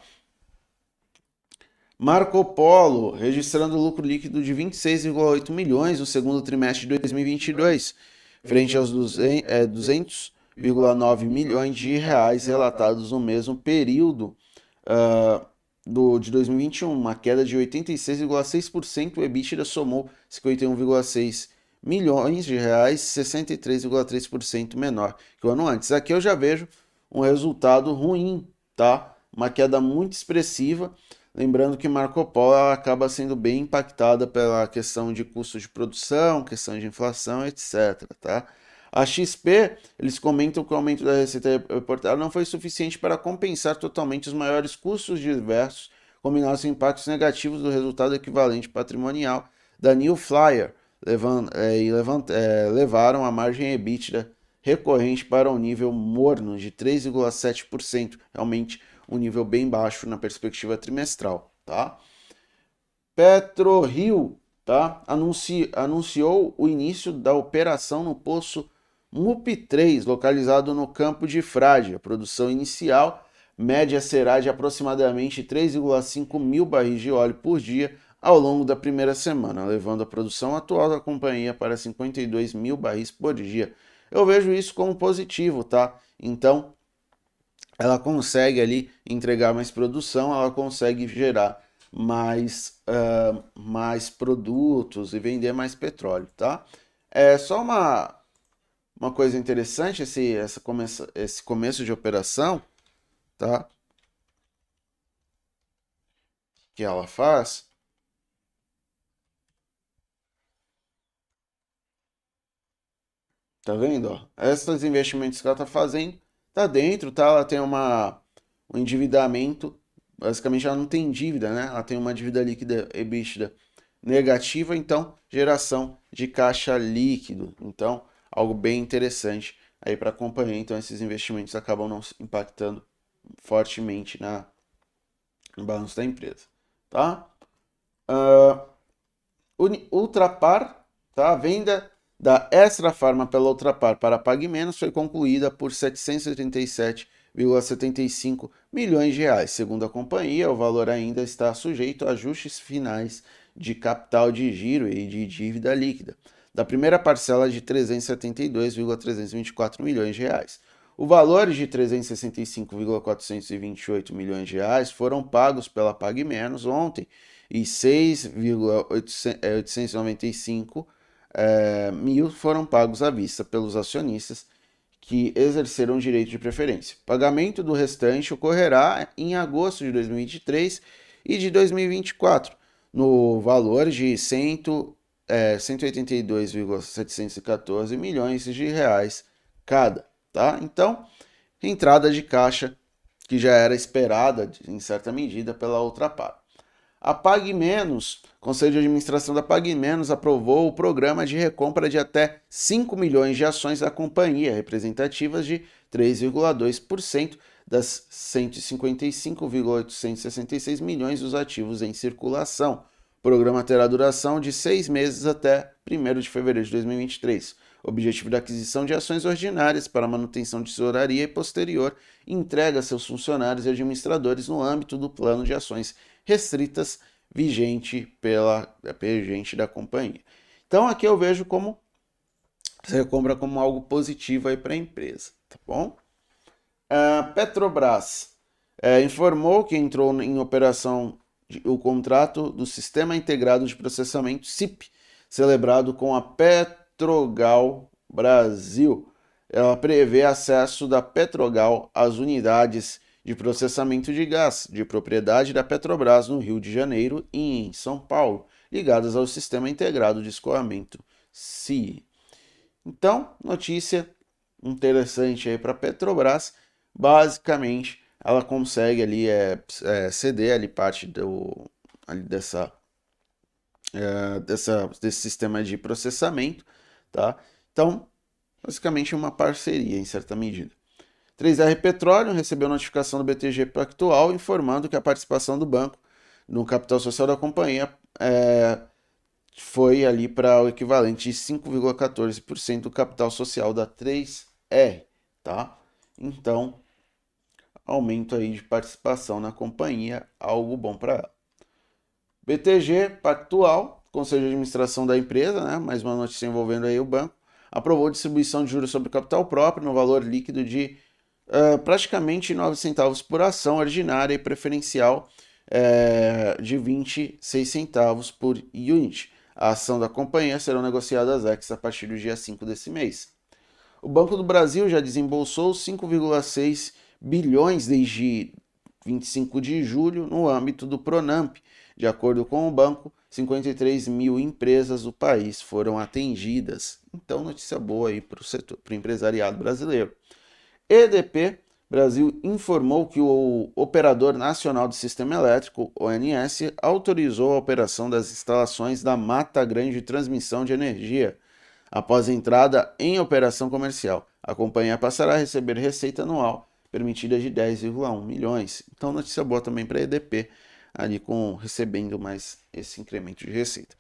Marco Polo, registrando lucro líquido de 26,8 milhões no segundo trimestre de 2022, frente aos 200,9 é, milhões de reais relatados no mesmo período uh, do, de 2021, uma queda de 86,6%, o EBITDA somou 51,6 milhões de reais, 63,3% menor que o ano antes. Aqui eu já vejo um resultado ruim, tá? Uma queda muito expressiva. Lembrando que Marco Polo acaba sendo bem impactada pela questão de custos de produção, questão de inflação, etc. Tá? A XP, eles comentam que o aumento da receita reportada não foi suficiente para compensar totalmente os maiores custos diversos, combinados com impactos negativos do resultado equivalente patrimonial da New Flyer, levando, é, levant, é, levaram a margem EBITDA recorrente para um nível morno de 3,7%, realmente um nível bem baixo na perspectiva trimestral, tá? PetroRio, tá? Anunci, anunciou o início da operação no poço MUP3, localizado no campo de Frade. A produção inicial média será de aproximadamente 3,5 mil barris de óleo por dia ao longo da primeira semana, levando a produção atual da companhia para 52 mil barris por dia. eu vejo isso como positivo, tá? Então, ela consegue ali entregar mais produção, ela consegue gerar mais, uh, mais produtos e vender mais petróleo, tá? É só uma, uma coisa interessante esse, essa começo, esse começo de operação, tá? Que ela faz. Tá vendo? Ó? Esses investimentos que ela tá fazendo, tá dentro, tá? Ela tem uma, um endividamento basicamente ela não tem dívida, né? Ela tem uma dívida líquida EBITDA negativa, então geração de caixa líquido. Então, algo bem interessante aí para acompanhar. Então, esses investimentos acabam não impactando fortemente na, no balanço da empresa, tá? Uh, Ultrapar, tá? A venda da Extra Farma pela Ultrapar para Pague Menos foi concluída por 787 1,75 milhões de reais. Segundo a companhia, o valor ainda está sujeito a ajustes finais de capital de giro e de dívida líquida, da primeira parcela de 372,324 milhões de reais. O valor de 365,428 milhões de reais foram pagos pela Pague Menos ontem e 6,895 é, mil foram pagos à vista pelos acionistas que exerceram direito de preferência. Pagamento do restante ocorrerá em agosto de 2023 e de 2024, no valor de é, 182,714 milhões de reais cada, tá? Então, entrada de caixa que já era esperada em certa medida pela outra parte. A Pague Menos, Conselho de Administração da Pague Menos aprovou o programa de recompra de até 5 milhões de ações da companhia, representativas de 3,2% das 155,866 milhões dos ativos em circulação. O programa terá duração de seis meses até 1 de fevereiro de 2023. O objetivo da aquisição de ações ordinárias para manutenção de tesouraria e posterior entrega a seus funcionários e administradores no âmbito do plano de ações restritas vigente pela vigente da companhia. Então aqui eu vejo como você compra como algo positivo aí para a empresa, tá bom? Uh, Petrobras uh, informou que entrou em operação de, o contrato do Sistema Integrado de Processamento SIP, celebrado com a Petrogal Brasil. Ela prevê acesso da Petrogal às unidades de processamento de gás de propriedade da Petrobras no Rio de Janeiro e em São Paulo, ligadas ao Sistema Integrado de Escoamento CI. Então, notícia interessante aí para a Petrobras, basicamente ela consegue ali é, é, ceder ali parte do, ali dessa, é, dessa, desse sistema de processamento, tá? Então, basicamente uma parceria em certa medida. 3R Petróleo recebeu notificação do BTG Pactual informando que a participação do banco no capital social da companhia é, foi ali para o equivalente de 5,14% do capital social da 3R, tá? Então, aumento aí de participação na companhia, algo bom para ela. BTG Pactual, Conselho de Administração da empresa, né? Mais uma notícia envolvendo aí o banco, aprovou distribuição de juros sobre capital próprio no valor líquido de uh, praticamente 9 centavos por ação ordinária e preferencial uh, de 26 centavos por unit. A ação da companhia serão negociadas ex a partir do dia 5 desse mês. O Banco do Brasil já desembolsou 5,6 bilhões desde 25 de julho no âmbito do Pronamp. De acordo com o banco, 53 mil empresas do país foram atendidas. Então, notícia boa aí para o setor, para o empresariado brasileiro. EDP Brasil informou que o Operador Nacional do Sistema Elétrico, ONS, autorizou a operação das instalações da Mata Grande de Transmissão de Energia após entrada em operação comercial. A companhia passará a receber receita anual permitida de 10,1 milhões. Então, notícia boa também para a EDP, ali com recebendo mais esse incremento de receita.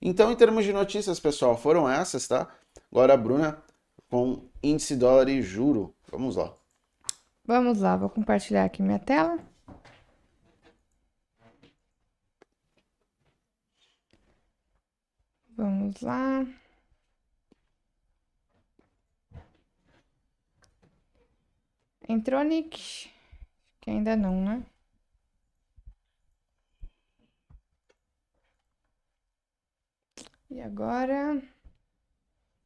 Então, em termos de notícias, pessoal, foram essas, tá? Agora a Bruna com índice dólar e juro. Vamos lá. Vamos lá, vou compartilhar aqui minha tela. Vamos lá. Entrou, Nick? Que ainda não, né? E agora?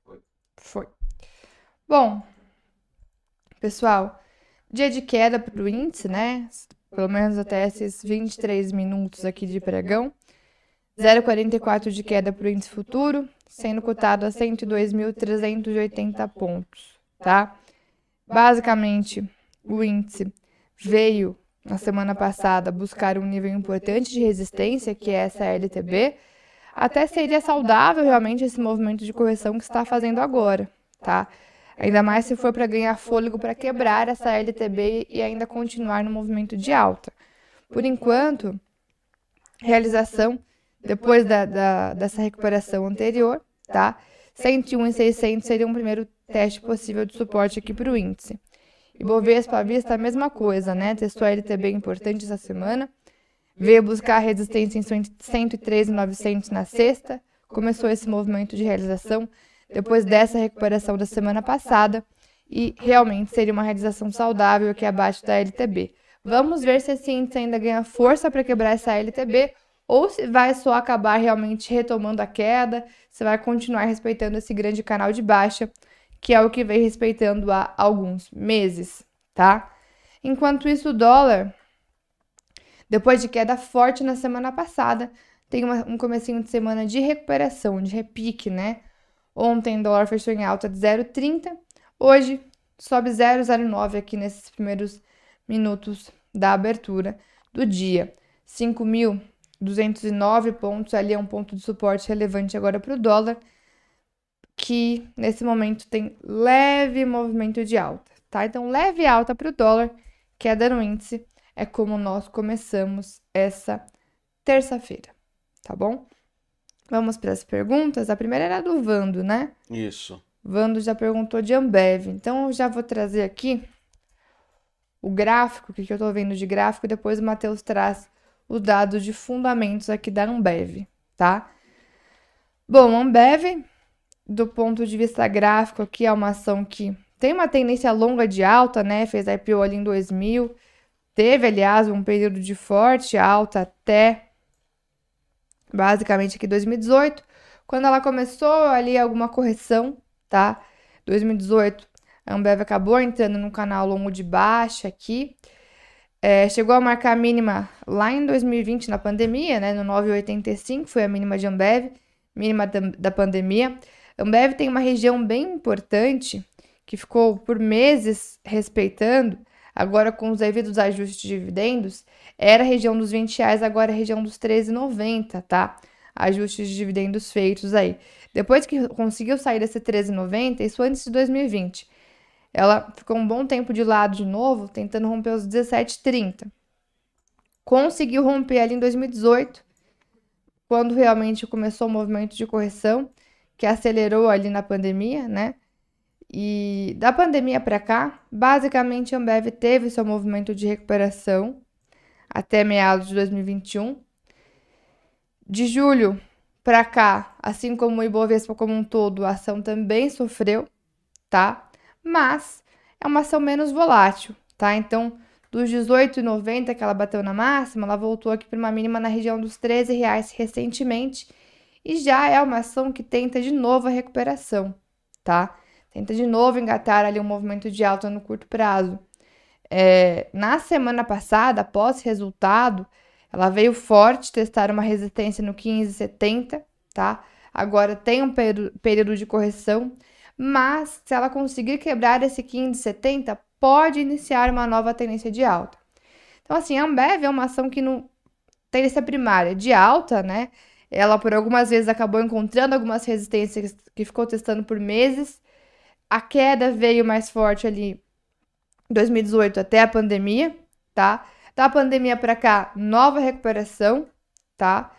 Foi. Foi. Bom, pessoal, dia de queda para o índice, né? Pelo menos até esses 23 minutos aqui de pregão. 0,44 de queda para o índice futuro, sendo cotado a 102.380 pontos, tá? Basicamente, o índice veio na semana passada buscar um nível importante de resistência, que é essa LTB. Até seria saudável realmente esse movimento de correção que está fazendo agora, tá? Ainda mais se for para ganhar fôlego para quebrar essa LTB e ainda continuar no movimento de alta. Por enquanto, realização depois da, da, dessa recuperação anterior, tá? 101,600 seria um primeiro teste possível de suporte aqui para o índice. E Bovespa vista a mesma coisa, né? Testou a LTB importante essa semana, veio buscar resistência em 103,900 na sexta, começou esse movimento de realização depois dessa recuperação da semana passada e realmente seria uma realização saudável aqui abaixo da LTB. Vamos ver se esse índice ainda ganha força para quebrar essa LTB ou se vai só acabar realmente retomando a queda, se vai continuar respeitando esse grande canal de baixa, que é o que vem respeitando há alguns meses, tá? Enquanto isso, o dólar, depois de queda forte na semana passada, tem uma, um comecinho de semana de recuperação, de repique, né? Ontem o dólar fechou em alta de 0,30, hoje sobe 0,09 aqui nesses primeiros minutos da abertura do dia. 5.000 209 pontos, ali é um ponto de suporte relevante agora para o dólar, que nesse momento tem leve movimento de alta, tá? Então, leve alta para o dólar, queda no índice, é como nós começamos essa terça-feira, tá bom? Vamos para as perguntas. A primeira era do Vando, né? Isso. Vando já perguntou de Ambev. Então, eu já vou trazer aqui o gráfico, o que eu estou vendo de gráfico, e depois o Matheus traz o dado de fundamentos aqui da Ambev, tá? Bom, Ambev, do ponto de vista gráfico aqui, é uma ação que tem uma tendência longa de alta, né? Fez IPO ali em 2000, teve, aliás, um período de forte alta até basicamente aqui 2018, quando ela começou ali alguma correção, tá? 2018, a Ambev acabou entrando no canal longo de baixa aqui, é, chegou a marcar a mínima lá em 2020, na pandemia, né? No 9,85 foi a mínima de Ambev, mínima da, da pandemia. Ambev tem uma região bem importante que ficou por meses respeitando, agora com os devidos ajustes de dividendos, era região dos 20 reais, agora é região dos 13,90, tá? Ajustes de dividendos feitos aí. Depois que conseguiu sair desse 13,90, isso antes de 2020, ela ficou um bom tempo de lado de novo, tentando romper os 17,30. Conseguiu romper ali em 2018, quando realmente começou o movimento de correção, que acelerou ali na pandemia, né? E da pandemia para cá, basicamente a Ambev teve seu movimento de recuperação até meados de 2021. De julho para cá, assim como o Ibovespa como um todo, a ação também sofreu, tá? mas é uma ação menos volátil, tá? Então, dos 18,90 que ela bateu na máxima, ela voltou aqui para uma mínima na região dos 13 reais recentemente e já é uma ação que tenta de novo a recuperação, tá? Tenta de novo engatar ali um movimento de alta no curto prazo. É, na semana passada, após resultado, ela veio forte testar uma resistência no 15,70, tá? Agora tem um período de correção mas se ela conseguir quebrar esse 15,70, pode iniciar uma nova tendência de alta. Então, assim, a Ambev é uma ação que não tendência primária de alta, né? Ela por algumas vezes acabou encontrando algumas resistências que ficou testando por meses. A queda veio mais forte ali 2018 até a pandemia, tá? Da pandemia para cá, nova recuperação, tá?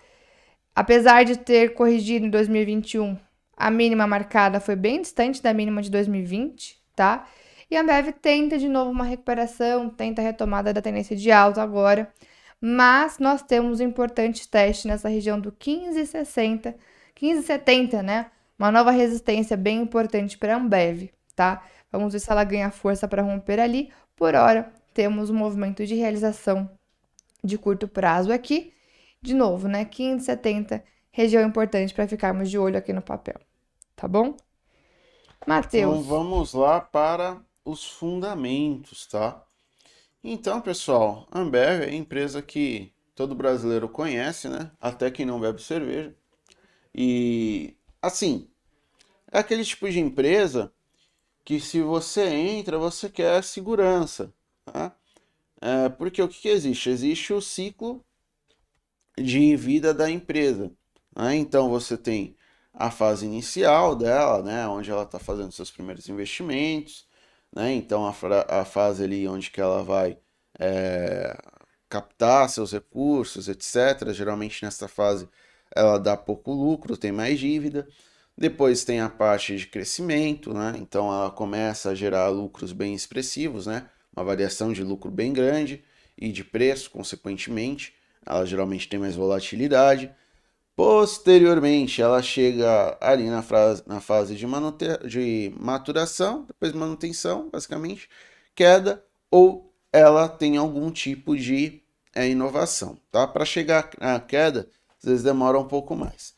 Apesar de ter corrigido em 2021, a mínima marcada foi bem distante da mínima de 2020, tá? E a Ambev tenta de novo uma recuperação, tenta a retomada da tendência de alta agora, mas nós temos um importante teste nessa região do 15,60, 15,70, né? Uma nova resistência bem importante para a Ambev, tá? Vamos ver se ela ganha força para romper ali. Por hora, temos um movimento de realização de curto prazo aqui. De novo, né? 15,70, região importante para ficarmos de olho aqui no papel. Tá bom? Matheus. Então vamos lá para os fundamentos, tá? Então, pessoal, Ambev é a empresa que todo brasileiro conhece, né? Até quem não bebe cerveja. E assim, é aquele tipo de empresa que se você entra, você quer segurança, tá? É, porque o que, que existe? Existe o ciclo de vida da empresa. Né? Então você tem a fase inicial dela, né, onde ela está fazendo seus primeiros investimentos, né? Então a, a fase ali onde que ela vai é, captar seus recursos, etc. Geralmente nessa fase ela dá pouco lucro, tem mais dívida. Depois tem a parte de crescimento, né? Então ela começa a gerar lucros bem expressivos, né? Uma variação de lucro bem grande e de preço, consequentemente. Ela geralmente tem mais volatilidade. Posteriormente, ela chega ali na, frase, na fase de, de maturação, depois manutenção, basicamente, queda, ou ela tem algum tipo de é, inovação. Tá? Para chegar à queda, às vezes demora um pouco mais.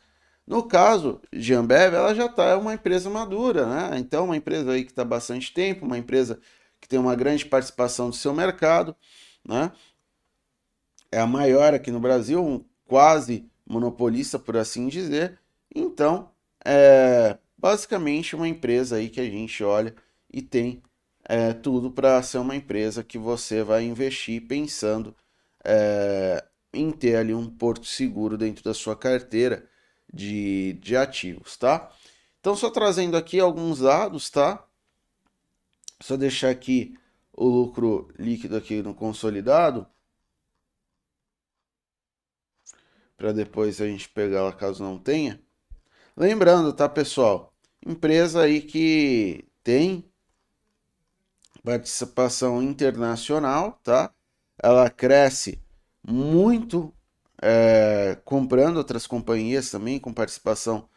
No caso de Ambev, ela já está uma empresa madura, né? Então, uma empresa aí que está bastante tempo, uma empresa que tem uma grande participação do seu mercado, né? É a maior aqui no Brasil, um quase monopolista, por assim dizer. Então, é basicamente uma empresa aí que a gente olha e tem é, tudo para ser uma empresa que você vai investir pensando é, em ter ali um porto seguro dentro da sua carteira de, de ativos, tá? Então, só trazendo aqui alguns dados, tá? Só deixar aqui o lucro líquido aqui no consolidado. para depois a gente pegar ela caso não tenha. Lembrando, tá, pessoal? Empresa aí que tem participação internacional, tá? Ela cresce muito é, comprando outras companhias também com participação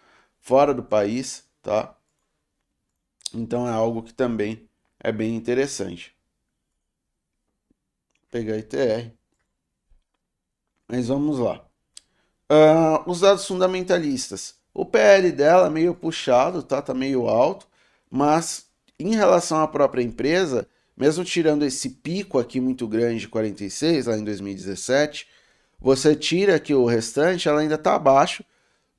fora do país, tá? Então é algo que também é bem interessante. Pegar ITR. Mas vamos lá. Uh, os dados fundamentalistas. O PL dela é meio puxado, tá? Tá meio alto, mas em relação à própria empresa, mesmo tirando esse pico aqui muito grande de 46 lá em 2017, você tira aqui o restante, ela ainda está abaixo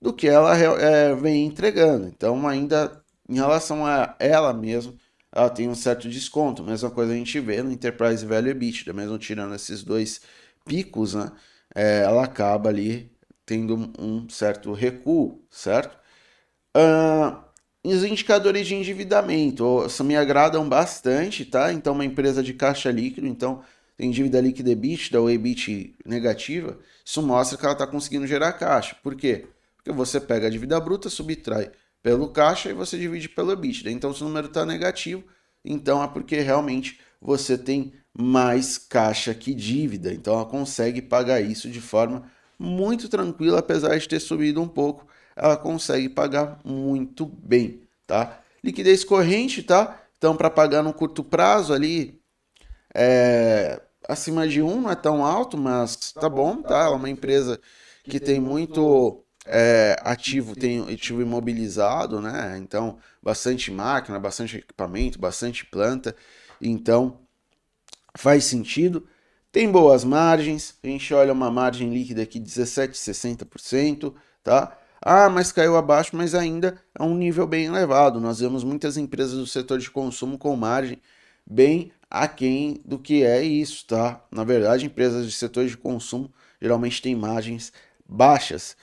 do que ela é, vem entregando. Então, ainda em relação a ela mesmo, ela tem um certo desconto. Mesma coisa a gente vê no Enterprise Value EBITDA, mesmo tirando esses dois picos, né? É, ela acaba ali tendo um certo recuo, certo? Uh, os indicadores de endividamento me agradam bastante, tá? Então, uma empresa de caixa líquido, então tem dívida líquida EBITDA ou EBIT negativa, isso mostra que ela está conseguindo gerar caixa. Por quê? Porque você pega a dívida bruta, subtrai pelo caixa e você divide pelo EBITDA. Então, se o número está negativo, então é porque realmente você tem mais caixa que dívida. Então, ela consegue pagar isso de forma muito tranquila, apesar de ter subido um pouco, ela consegue pagar muito bem, tá? Liquidez corrente, tá? Então, para pagar no curto prazo ali, é, acima de um não é tão alto, mas tá bom, tá? Ela é uma empresa que tem muito é, ativo, tem ativo imobilizado, né? Então, bastante máquina, bastante equipamento, bastante planta. Então, faz sentido. Tem boas margens, a gente olha uma margem líquida aqui 17, 60%, tá? Ah, mas caiu abaixo, mas ainda é um nível bem elevado. Nós vemos muitas empresas do setor de consumo com margem bem aquém do que é isso, tá? Na verdade, empresas de setor de consumo geralmente têm margens baixas.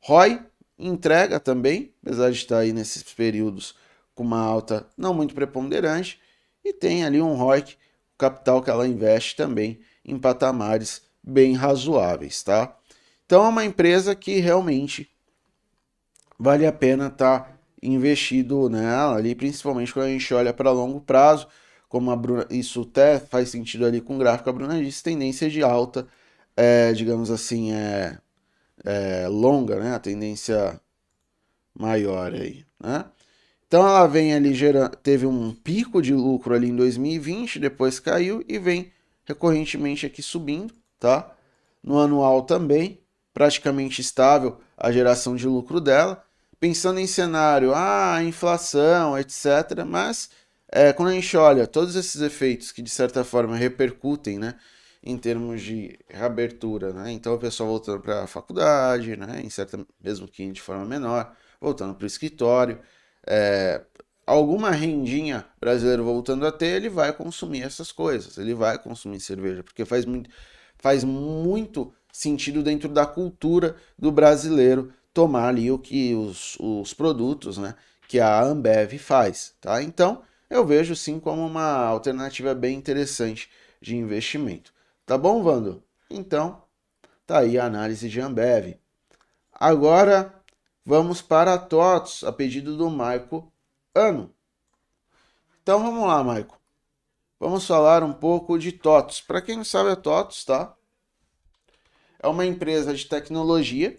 ROI entrega também, apesar de estar aí nesses períodos com uma alta não muito preponderante, e tem ali um ROI, o capital que ela investe também em patamares bem razoáveis, tá? Então é uma empresa que realmente vale a pena estar tá investido nela ali, principalmente quando a gente olha para longo prazo, como a Bruna, isso até faz sentido ali com o gráfico, a Bruna disse, tendência de alta, é, digamos assim, é, é longa, né? A tendência maior aí, né? Então ela vem ali gerando, teve um pico de lucro ali em 2020, depois caiu e vem recorrentemente aqui subindo, tá? No anual também, praticamente estável a geração de lucro dela. Pensando em cenário, ah, inflação, etc. Mas é, quando a gente olha todos esses efeitos que de certa forma repercutem, né? em termos de reabertura, né? Então o pessoal voltando para a faculdade, né? Em certa, mesmo que de forma menor, voltando para o escritório, é, alguma rendinha brasileiro voltando a ter, ele vai consumir essas coisas, ele vai consumir cerveja, porque faz muito, faz muito sentido dentro da cultura do brasileiro tomar ali o que os, os produtos, né? Que a Ambev faz, tá? Então eu vejo sim como uma alternativa bem interessante de investimento. Tá bom, Vando? Então, tá aí a análise de Ambev. Agora, vamos para a TOTS, a pedido do Maico Ano. Então, vamos lá, Maico. Vamos falar um pouco de TOTS. Para quem não sabe, a TOTS, tá? É uma empresa de tecnologia.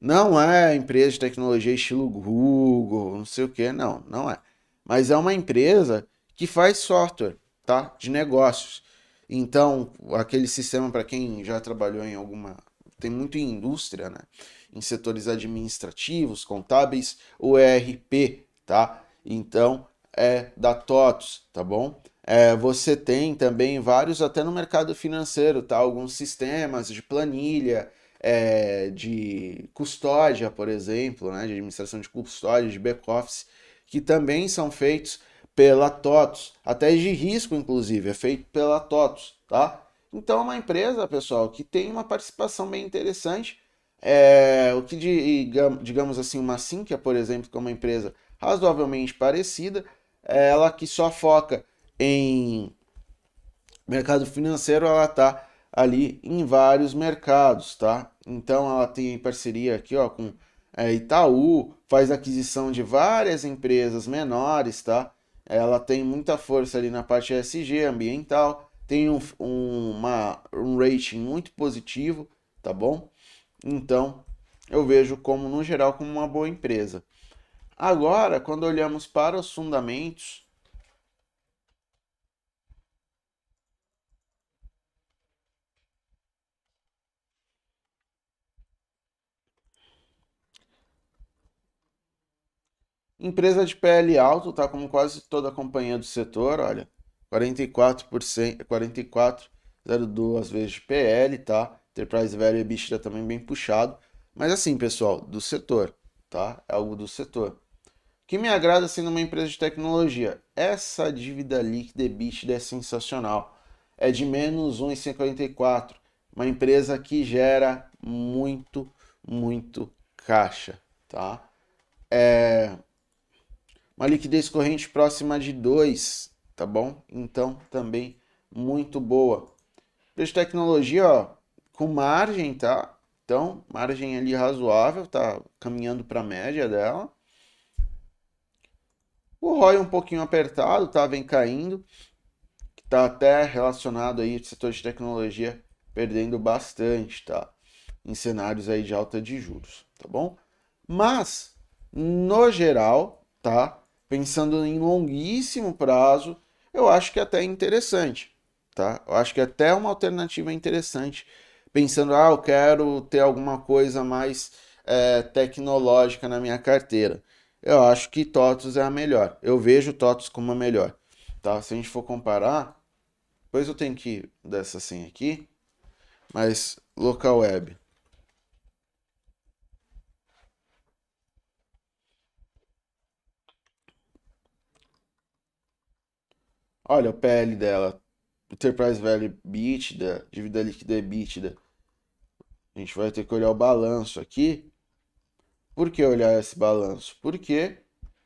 Não é empresa de tecnologia estilo Google, não sei o que, não, não é. Mas é uma empresa que faz software, tá? De negócios. Então, aquele sistema, para quem já trabalhou em alguma. tem muito em indústria, né? Em setores administrativos, contábeis, o ERP, tá? Então, é da TOTOS, tá bom? É, você tem também vários, até no mercado financeiro, tá? Alguns sistemas de planilha, é, de custódia, por exemplo, né? De administração de custódia, de back-office, que também são feitos pela TOTOS, até de risco, inclusive, é feito pela TOTOS, tá? Então é uma empresa, pessoal, que tem uma participação bem interessante. É, o que, digamos assim, uma Sinqia, por exemplo, que é uma empresa razoavelmente parecida, é ela que só foca em mercado financeiro, ela está ali em vários mercados, tá? Então ela tem parceria aqui, ó, com é, Itaú, faz aquisição de várias empresas menores, tá? ela tem muita força ali na parte ESG, ambiental, tem um, um, uma, um rating muito positivo, tá bom? Então, eu vejo como, no geral, como uma boa empresa. Agora, quando olhamos para os fundamentos, Empresa de PL alto, tá como quase toda a companhia do setor, olha, 44%, 44,02 vezes de PL, tá? Enterprise Value EBITDA também bem puxado, mas assim, pessoal, do setor, tá? É algo do setor. O que me agrada assim numa empresa de tecnologia, essa dívida líquida EBITDA é sensacional. É de menos 1,54. Uma empresa que gera muito, muito caixa, tá? É, uma liquidez corrente próxima de 2, tá bom? Então, também muito boa. Preço de tecnologia, ó, com margem, tá? Então, margem ali razoável, tá caminhando para a média dela. O ROI um pouquinho apertado, tá? Vem caindo. Tá até relacionado aí, setor de tecnologia perdendo bastante, tá? Em cenários aí de alta de juros, tá bom? Mas, no geral, tá? Pensando em longuíssimo prazo, eu acho que é até interessante, tá? Eu acho que é até uma alternativa interessante, pensando, ah, eu quero ter alguma coisa mais é, tecnológica na minha carteira. Eu acho que TOTOS é a melhor. Eu vejo TOTOS como a melhor, tá? Se a gente for comparar, depois eu tenho que dessa senha aqui, mas local web. Olha o PL dela. Enterprise Value EBITDA, dívida líquida EBITDA. A gente vai ter que olhar o balanço aqui. Por que olhar esse balanço? Porque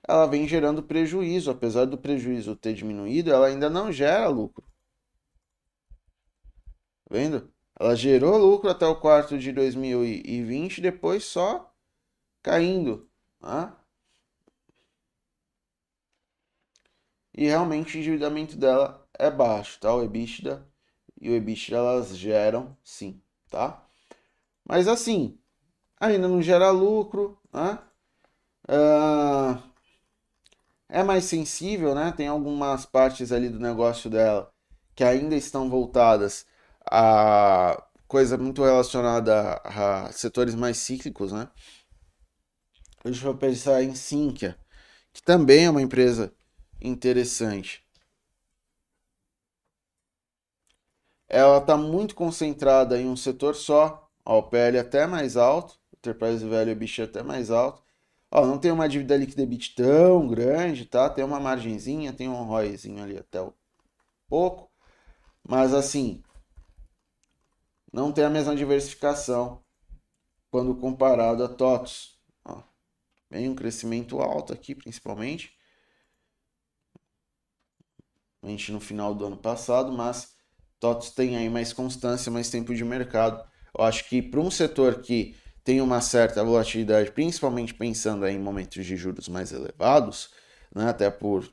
ela vem gerando prejuízo. Apesar do prejuízo ter diminuído, ela ainda não gera lucro. Tá vendo? Ela gerou lucro até o quarto de 2020, depois só caindo. Tá? E realmente o endividamento dela é baixo, tá? O EBITDA e o EBITDA elas geram sim, tá? Mas assim, ainda não gera lucro, né? Uh, é mais sensível, né? Tem algumas partes ali do negócio dela que ainda estão voltadas a coisa muito relacionada a, setores mais cíclicos, né? Deixa eu pensar em Sinqia, que também é uma empresa interessante. Ela está muito concentrada em um setor só, ó, o PL até mais alto, o Enterprise Value o bicho até mais alto. Ó, não tem uma dívida líquida EBIT tão grande, tá? Tem uma margenzinha, tem um ROIzinho ali até um pouco. Mas assim, não tem a mesma diversificação quando comparado a TOTOS. Ó, vem um crescimento alto aqui, principalmente. A no final do ano passado, mas TOTOS tem aí mais constância, mais tempo de mercado. Eu acho que para um setor que tem uma certa volatilidade, principalmente pensando em momentos de juros mais elevados, né, até, por,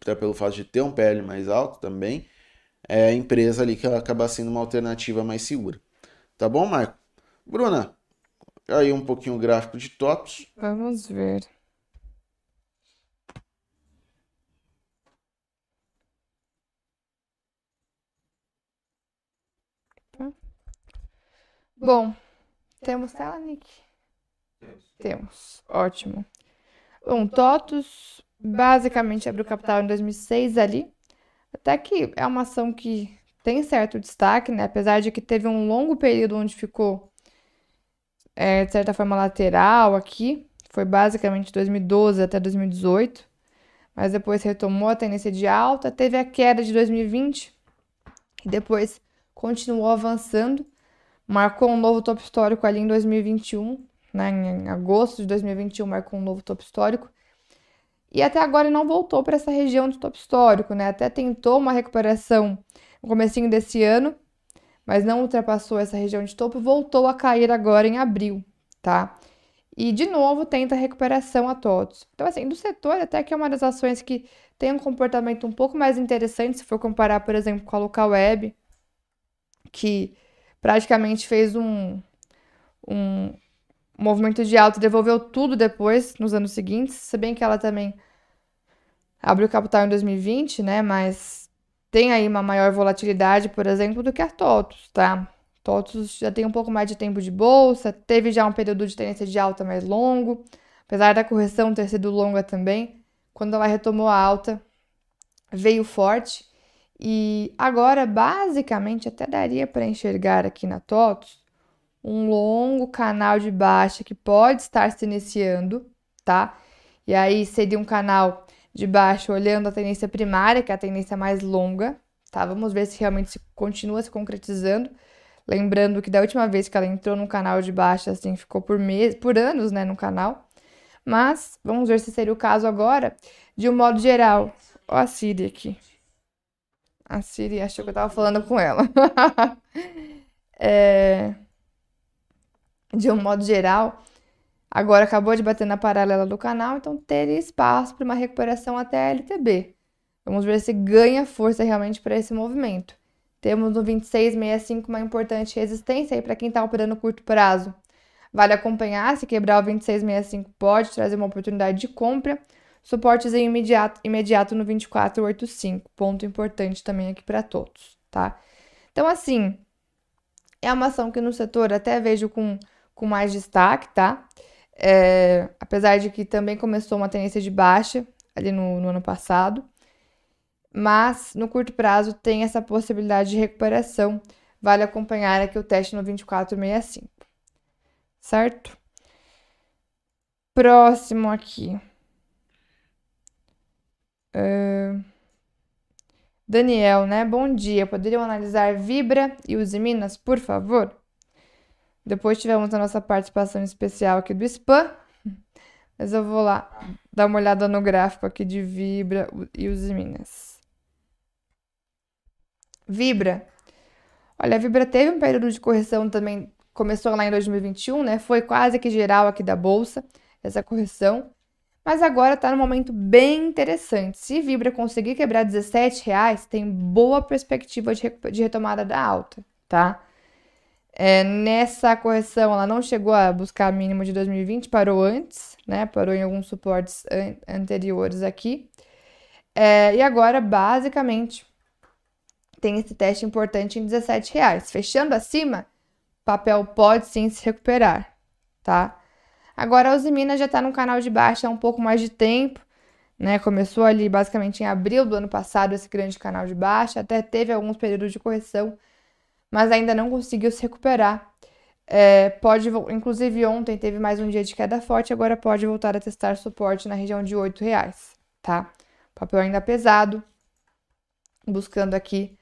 até pelo fato de ter um PL mais alto também, é a empresa ali que acaba sendo uma alternativa mais segura. Tá bom, Marco? Bruna, aí um pouquinho o gráfico de TOTOS. Vamos ver. Bom, temos tela, Nick? Temos. Ótimo. Bom, TOTOS basicamente abriu capital em 2006 ali. Até que é uma ação que tem certo destaque, né? Apesar de que teve um longo período onde ficou, é, de certa forma, lateral aqui. Foi basicamente 2012 até 2018. Mas depois retomou a tendência de alta. Teve a queda de 2020. E depois continuou avançando. Marcou um novo topo histórico ali em 2021. Né? Em agosto de 2021 marcou um novo topo histórico. E até agora não voltou para essa região do topo histórico, né? Até tentou uma recuperação no comecinho desse ano, mas não ultrapassou essa região de topo, voltou a cair agora em abril, tá? E de novo tenta recuperação a todos. Então, assim, do setor, até que é uma das ações que tem um comportamento um pouco mais interessante, se for comparar, por exemplo, com a Local Web, que praticamente fez um, um, movimento de alta devolveu tudo depois, nos anos seguintes, se bem que ela também abriu capital em 2020, né? Mas tem aí uma maior volatilidade, por exemplo, do que a TOTUS, tá? TOTUS já tem um pouco mais de tempo de bolsa, teve já um período de tendência de alta mais longo, apesar da correção ter sido longa também. Quando ela retomou a alta, veio forte. E agora, basicamente, até daria para enxergar aqui na TOTUS um longo canal de baixa que pode estar se iniciando, tá? E aí seria um canal de baixa olhando a tendência primária, que é a tendência mais longa, tá? Vamos ver se realmente se continua se concretizando. Lembrando que da última vez que ela entrou no canal de baixa, assim, ficou por meses, por anos, né, no canal. Mas vamos ver se seria o caso agora. De um modo geral, ó a Siri aqui. A Siri achou que eu tava falando com ela. (laughs) é de um modo geral, agora acabou de bater na paralela do canal, então teria espaço para uma recuperação até a LTB. Vamos ver se ganha força realmente para esse movimento. Temos no 2665 uma importante resistência aí para quem está operando curto prazo. Vale acompanhar, se quebrar o 2665 pode trazer uma oportunidade de compra. Suportes em imediato, imediato no 2485, ponto importante também aqui para todos, tá? Então, assim, é uma ação que no setor até vejo com com mais destaque, tá? É, apesar de que também começou uma tendência de baixa ali no, no ano passado, mas no curto prazo tem essa possibilidade de recuperação. Vale acompanhar aqui o teste no 2465, certo? Próximo aqui. Uh... Daniel, né? Bom dia. Poderiam analisar Vibra e Use Minas, por favor? Depois tivemos a nossa participação especial aqui do spam. (laughs) Mas eu vou lá dar uma olhada no gráfico aqui de Vibra e os Minas. Vibra. Olha, a Vibra teve um período de correção também, começou lá em 2021, né? Foi quase que geral aqui da bolsa, essa correção. Mas agora está num momento bem interessante. Se Vibra conseguir quebrar 17 reais, tem boa perspectiva de, de retomada da alta, tá? É, nessa correção, ela não chegou a buscar a mínima de 2020, parou antes, né? Parou em alguns suportes an anteriores aqui. É, e agora, basicamente, tem esse teste importante em 17 reais. Fechando acima, papel pode sim se recuperar, tá? Agora a Usimina já está no canal de baixa há um pouco mais de tempo, né? Começou ali basicamente em abril do ano passado esse grande canal de baixa, até teve alguns períodos de correção, mas ainda não conseguiu se recuperar. É, pode, inclusive ontem teve mais um dia de queda forte, agora pode voltar a testar suporte na região de R$ reais, tá? Papel ainda pesado, buscando aqui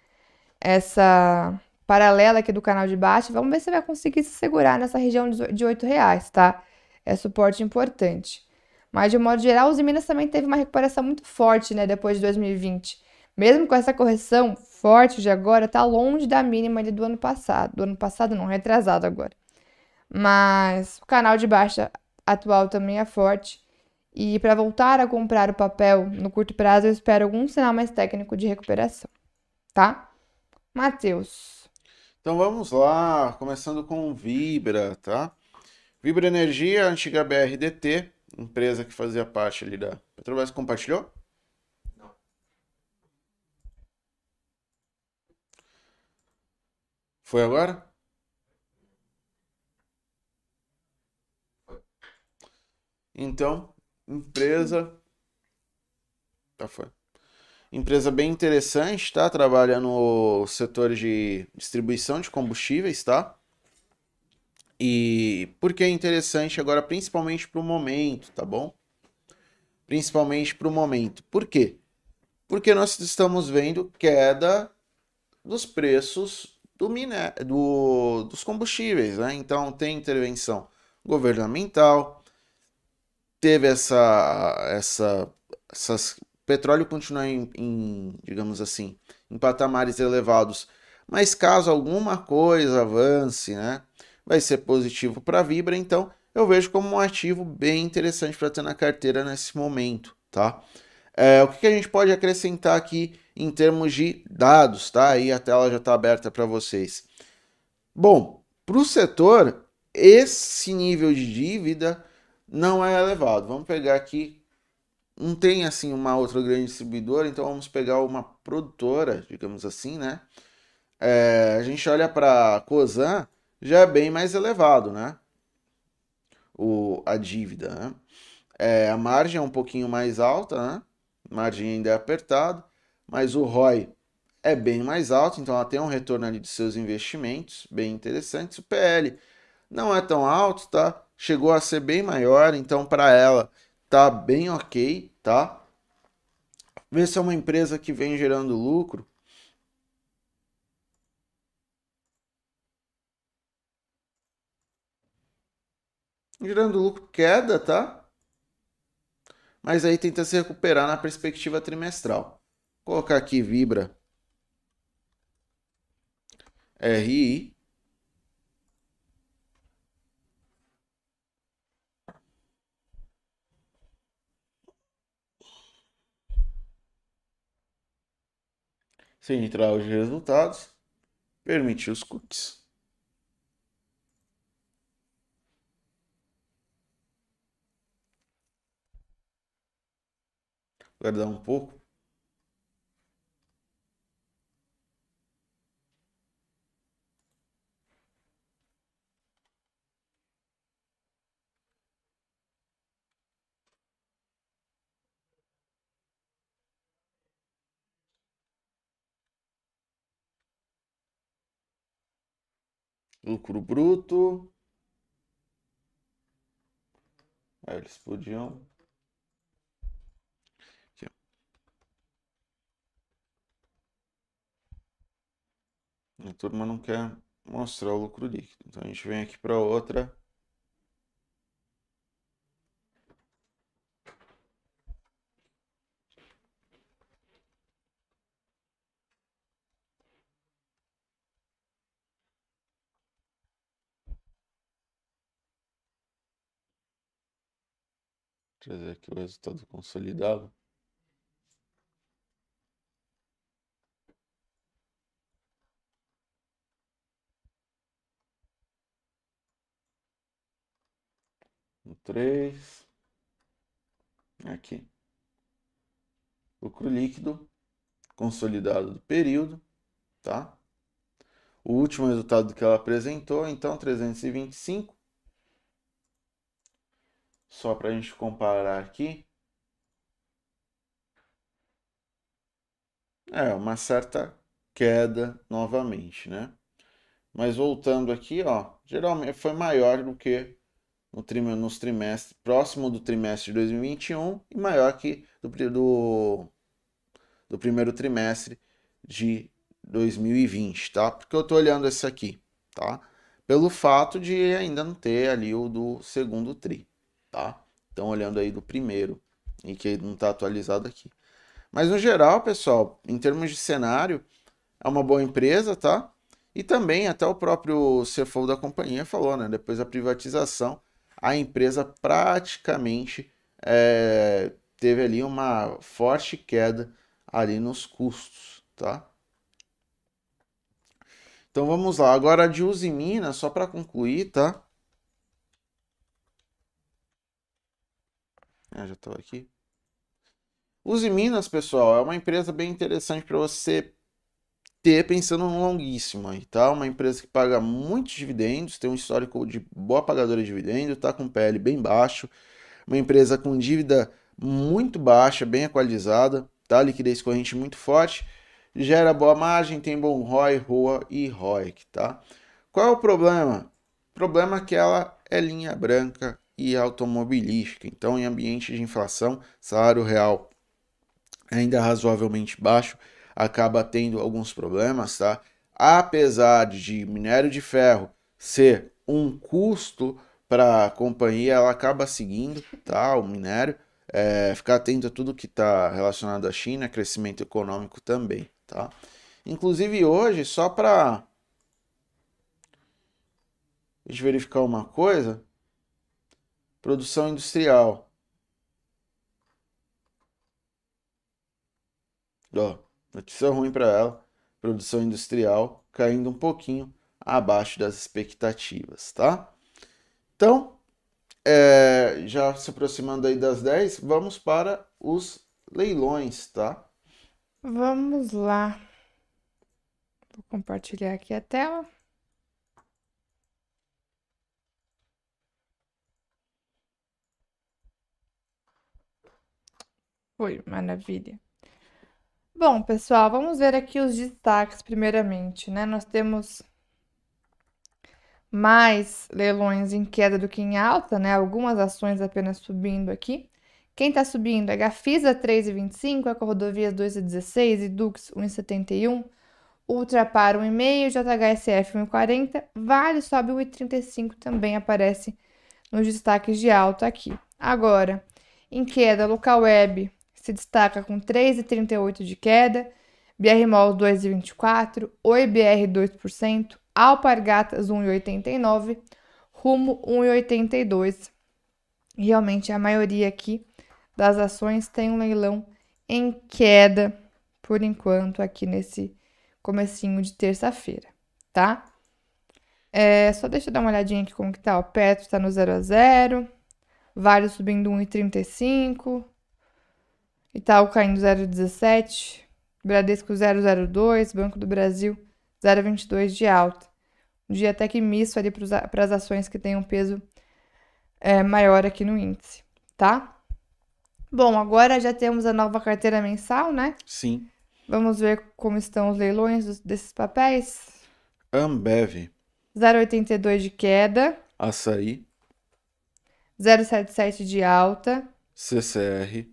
essa paralela aqui do canal de baixo. Vamos ver se vai conseguir se segurar nessa região de R$ reais, tá? É suporte importante. Mas de um modo geral, os Minas também teve uma recuperação muito forte, né, depois de 2020. Mesmo com essa correção forte de agora, tá longe da mínima do ano passado. Do ano passado não, retrasado agora. Mas o canal de baixa atual também é forte. E para voltar a comprar o papel no curto prazo, eu espero algum sinal mais técnico de recuperação, tá? Matheus. Então vamos lá, começando com Vibra, tá? Vibra Energia, antiga BRDT, empresa que fazia parte ali da Petrobras, compartilhou? Não. Foi agora? Então, empresa. Tá, foi. Empresa bem interessante, tá? Trabalha no setor de distribuição de combustíveis, tá? E por que é interessante agora, principalmente para o momento, tá bom? Principalmente para o momento. Por quê? Porque nós estamos vendo queda dos preços do minério, do, dos combustíveis, né? Então tem intervenção governamental, teve essa, essa, essas petróleo continua em, em, digamos assim, em patamares elevados, mas caso alguma coisa avance, né? Vai ser positivo para a Vibra, então eu vejo como um ativo bem interessante para ter na carteira nesse momento, tá? É, o que, a gente pode acrescentar aqui em termos de dados, tá? Aí a tela já está aberta para vocês. Bom, para o setor, esse nível de dívida não é elevado. Vamos pegar aqui, não tem assim uma outra grande distribuidora, então vamos pegar uma produtora, digamos assim, né? É, a gente olha para a Cosan, já é bem mais elevado, né? O, a dívida, né? É, a margem é um pouquinho mais alta, né? Margem ainda é apertada, mas o ROI é bem mais alto, então ela tem um retorno ali de seus investimentos bem interessante. O PL não é tão alto, tá? Chegou a ser bem maior, então para ela tá bem ok, tá? Ver se é uma empresa que vem gerando lucro gerando lucro queda, tá? Mas aí tenta se recuperar na perspectiva trimestral. Vou colocar aqui Vibra RI. Entrar os resultados, permitir os cookies. Guardar um pouco. Lucro bruto. Aí eles podiam A turma não quer mostrar o lucro líquido. Então a gente vem aqui para outra. Trazer aqui o resultado consolidado. 3. Aqui. Lucro líquido consolidado do período, tá? O último resultado que ela apresentou, então 325. Só para a gente comparar aqui. É, uma certa queda novamente, né? Mas voltando aqui, ó, geralmente foi maior do que no trim, nos próximo do trimestre de 2021 e maior que do, do, do primeiro trimestre de 2020, tá? Porque eu tô olhando esse aqui, tá? Pelo fato de ainda não ter ali o do segundo tri, tá? Então olhando aí do primeiro e que não tá atualizado aqui. Mas no geral, pessoal, em termos de cenário, é uma boa empresa, tá? E também até o próprio CFO da companhia falou, né? Depois da privatização, a empresa praticamente é, teve ali uma forte queda ali nos custos, tá? Então vamos lá, agora de Uzi Minas, só para concluir, tá? Ah, já estou aqui. Uzi Minas, pessoal, é uma empresa bem interessante para você ter pensando no longuíssimo aí, tá? Uma empresa que paga muitos dividendos, tem um histórico de boa pagadora de dividendos, tá com PL bem baixo, uma empresa com dívida muito baixa, bem equalizada, tá? Liquidez corrente muito forte, gera boa margem, tem bom ROI, ROA e ROIC, tá? Qual é o problema? O problema é que ela é linha branca e automobilística, então em ambiente de inflação, salário real ainda razoavelmente baixo, acaba tendo alguns problemas, tá? Apesar de minério de ferro ser um custo para a companhia, ela acaba seguindo, tá? O minério, é, ficar atento a tudo que está relacionado à China, crescimento econômico também, tá? Inclusive hoje, só para gente verificar uma coisa, produção industrial. Ó, notícia ruim para ela, produção industrial caindo um pouquinho abaixo das expectativas, tá? Então, é, já se aproximando aí das 10, vamos para os leilões, tá? Vamos lá. Vou compartilhar aqui a tela. Foi, maravilha. Bom, pessoal, vamos ver aqui os destaques primeiramente, né? Nós temos mais leilões em queda do que em alta, né? Algumas ações apenas subindo aqui. Quem está subindo é Gafisa 3,25, Ecorodovias 2,16 e Dux 1,71. Ultrapar 1,5, JHSF 1,40. Vale sobe 1,35 também aparece nos destaques de alta aqui. Agora, em queda, Local Web se destaca com 3,38 de queda, BRMOL 2,24, OIBR 2%, Alpargatas 1,89, Rumo 1,82. Realmente a maioria aqui das ações tem um leilão em queda por enquanto aqui nesse comecinho de terça-feira, tá? É, só deixa eu dar uma olhadinha aqui como que tá, o Petro tá no 0 a 0, Vale subindo 1,35, Itaú caindo 0,17, Bradesco 0,02, Banco do Brasil 0,22 de alta. Um dia até que misto ali para as ações que têm um peso é, maior aqui no índice, tá? Bom, agora já temos a nova carteira mensal, né? Sim. Vamos ver como estão os leilões dos, desses papéis. Ambev. 0,82 de queda. Açaí. 0,77 de alta. CCR.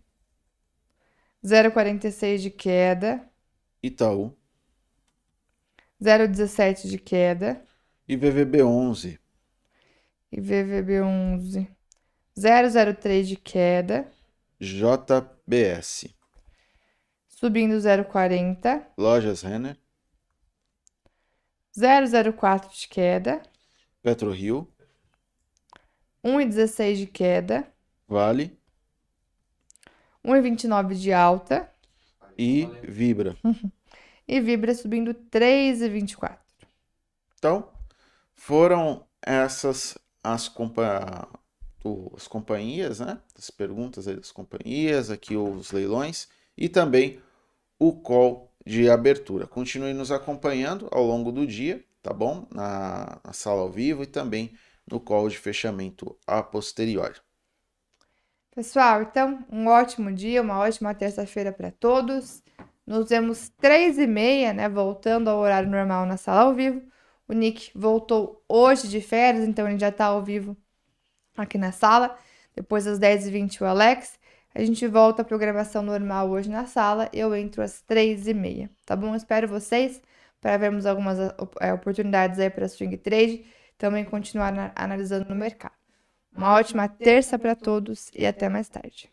0,46 de queda. Itaú. 0,17 de queda. E VVB11. E VVB11. 0,03 de queda. JBS. Subindo 0,40. Lojas Renner. 0,04 de queda. PetroRio. 1,16 de queda. Vale. 1,29 de alta. E Vibra. (laughs) e Vibra subindo 3,24. Então, foram essas as, compa as companhias, né? As perguntas aí das companhias, aqui os leilões e também o call de abertura. Continue nos acompanhando ao longo do dia, tá bom? Na, na sala ao vivo e também no call de fechamento a posteriori. Pessoal, então, um ótimo dia, uma ótima terça-feira para todos. Nos vemos três e meia, né? Voltando ao horário normal na sala ao vivo. O Nick voltou hoje de férias, então ele já está ao vivo aqui na sala. Depois das 10h20 o Alex. A gente volta à programação normal hoje na sala. Eu entro às 3h30, tá bom? Espero vocês para vermos algumas é, oportunidades aí para swing trade. Também continuar analisando no mercado. Uma ótima terça para todos e até mais tarde.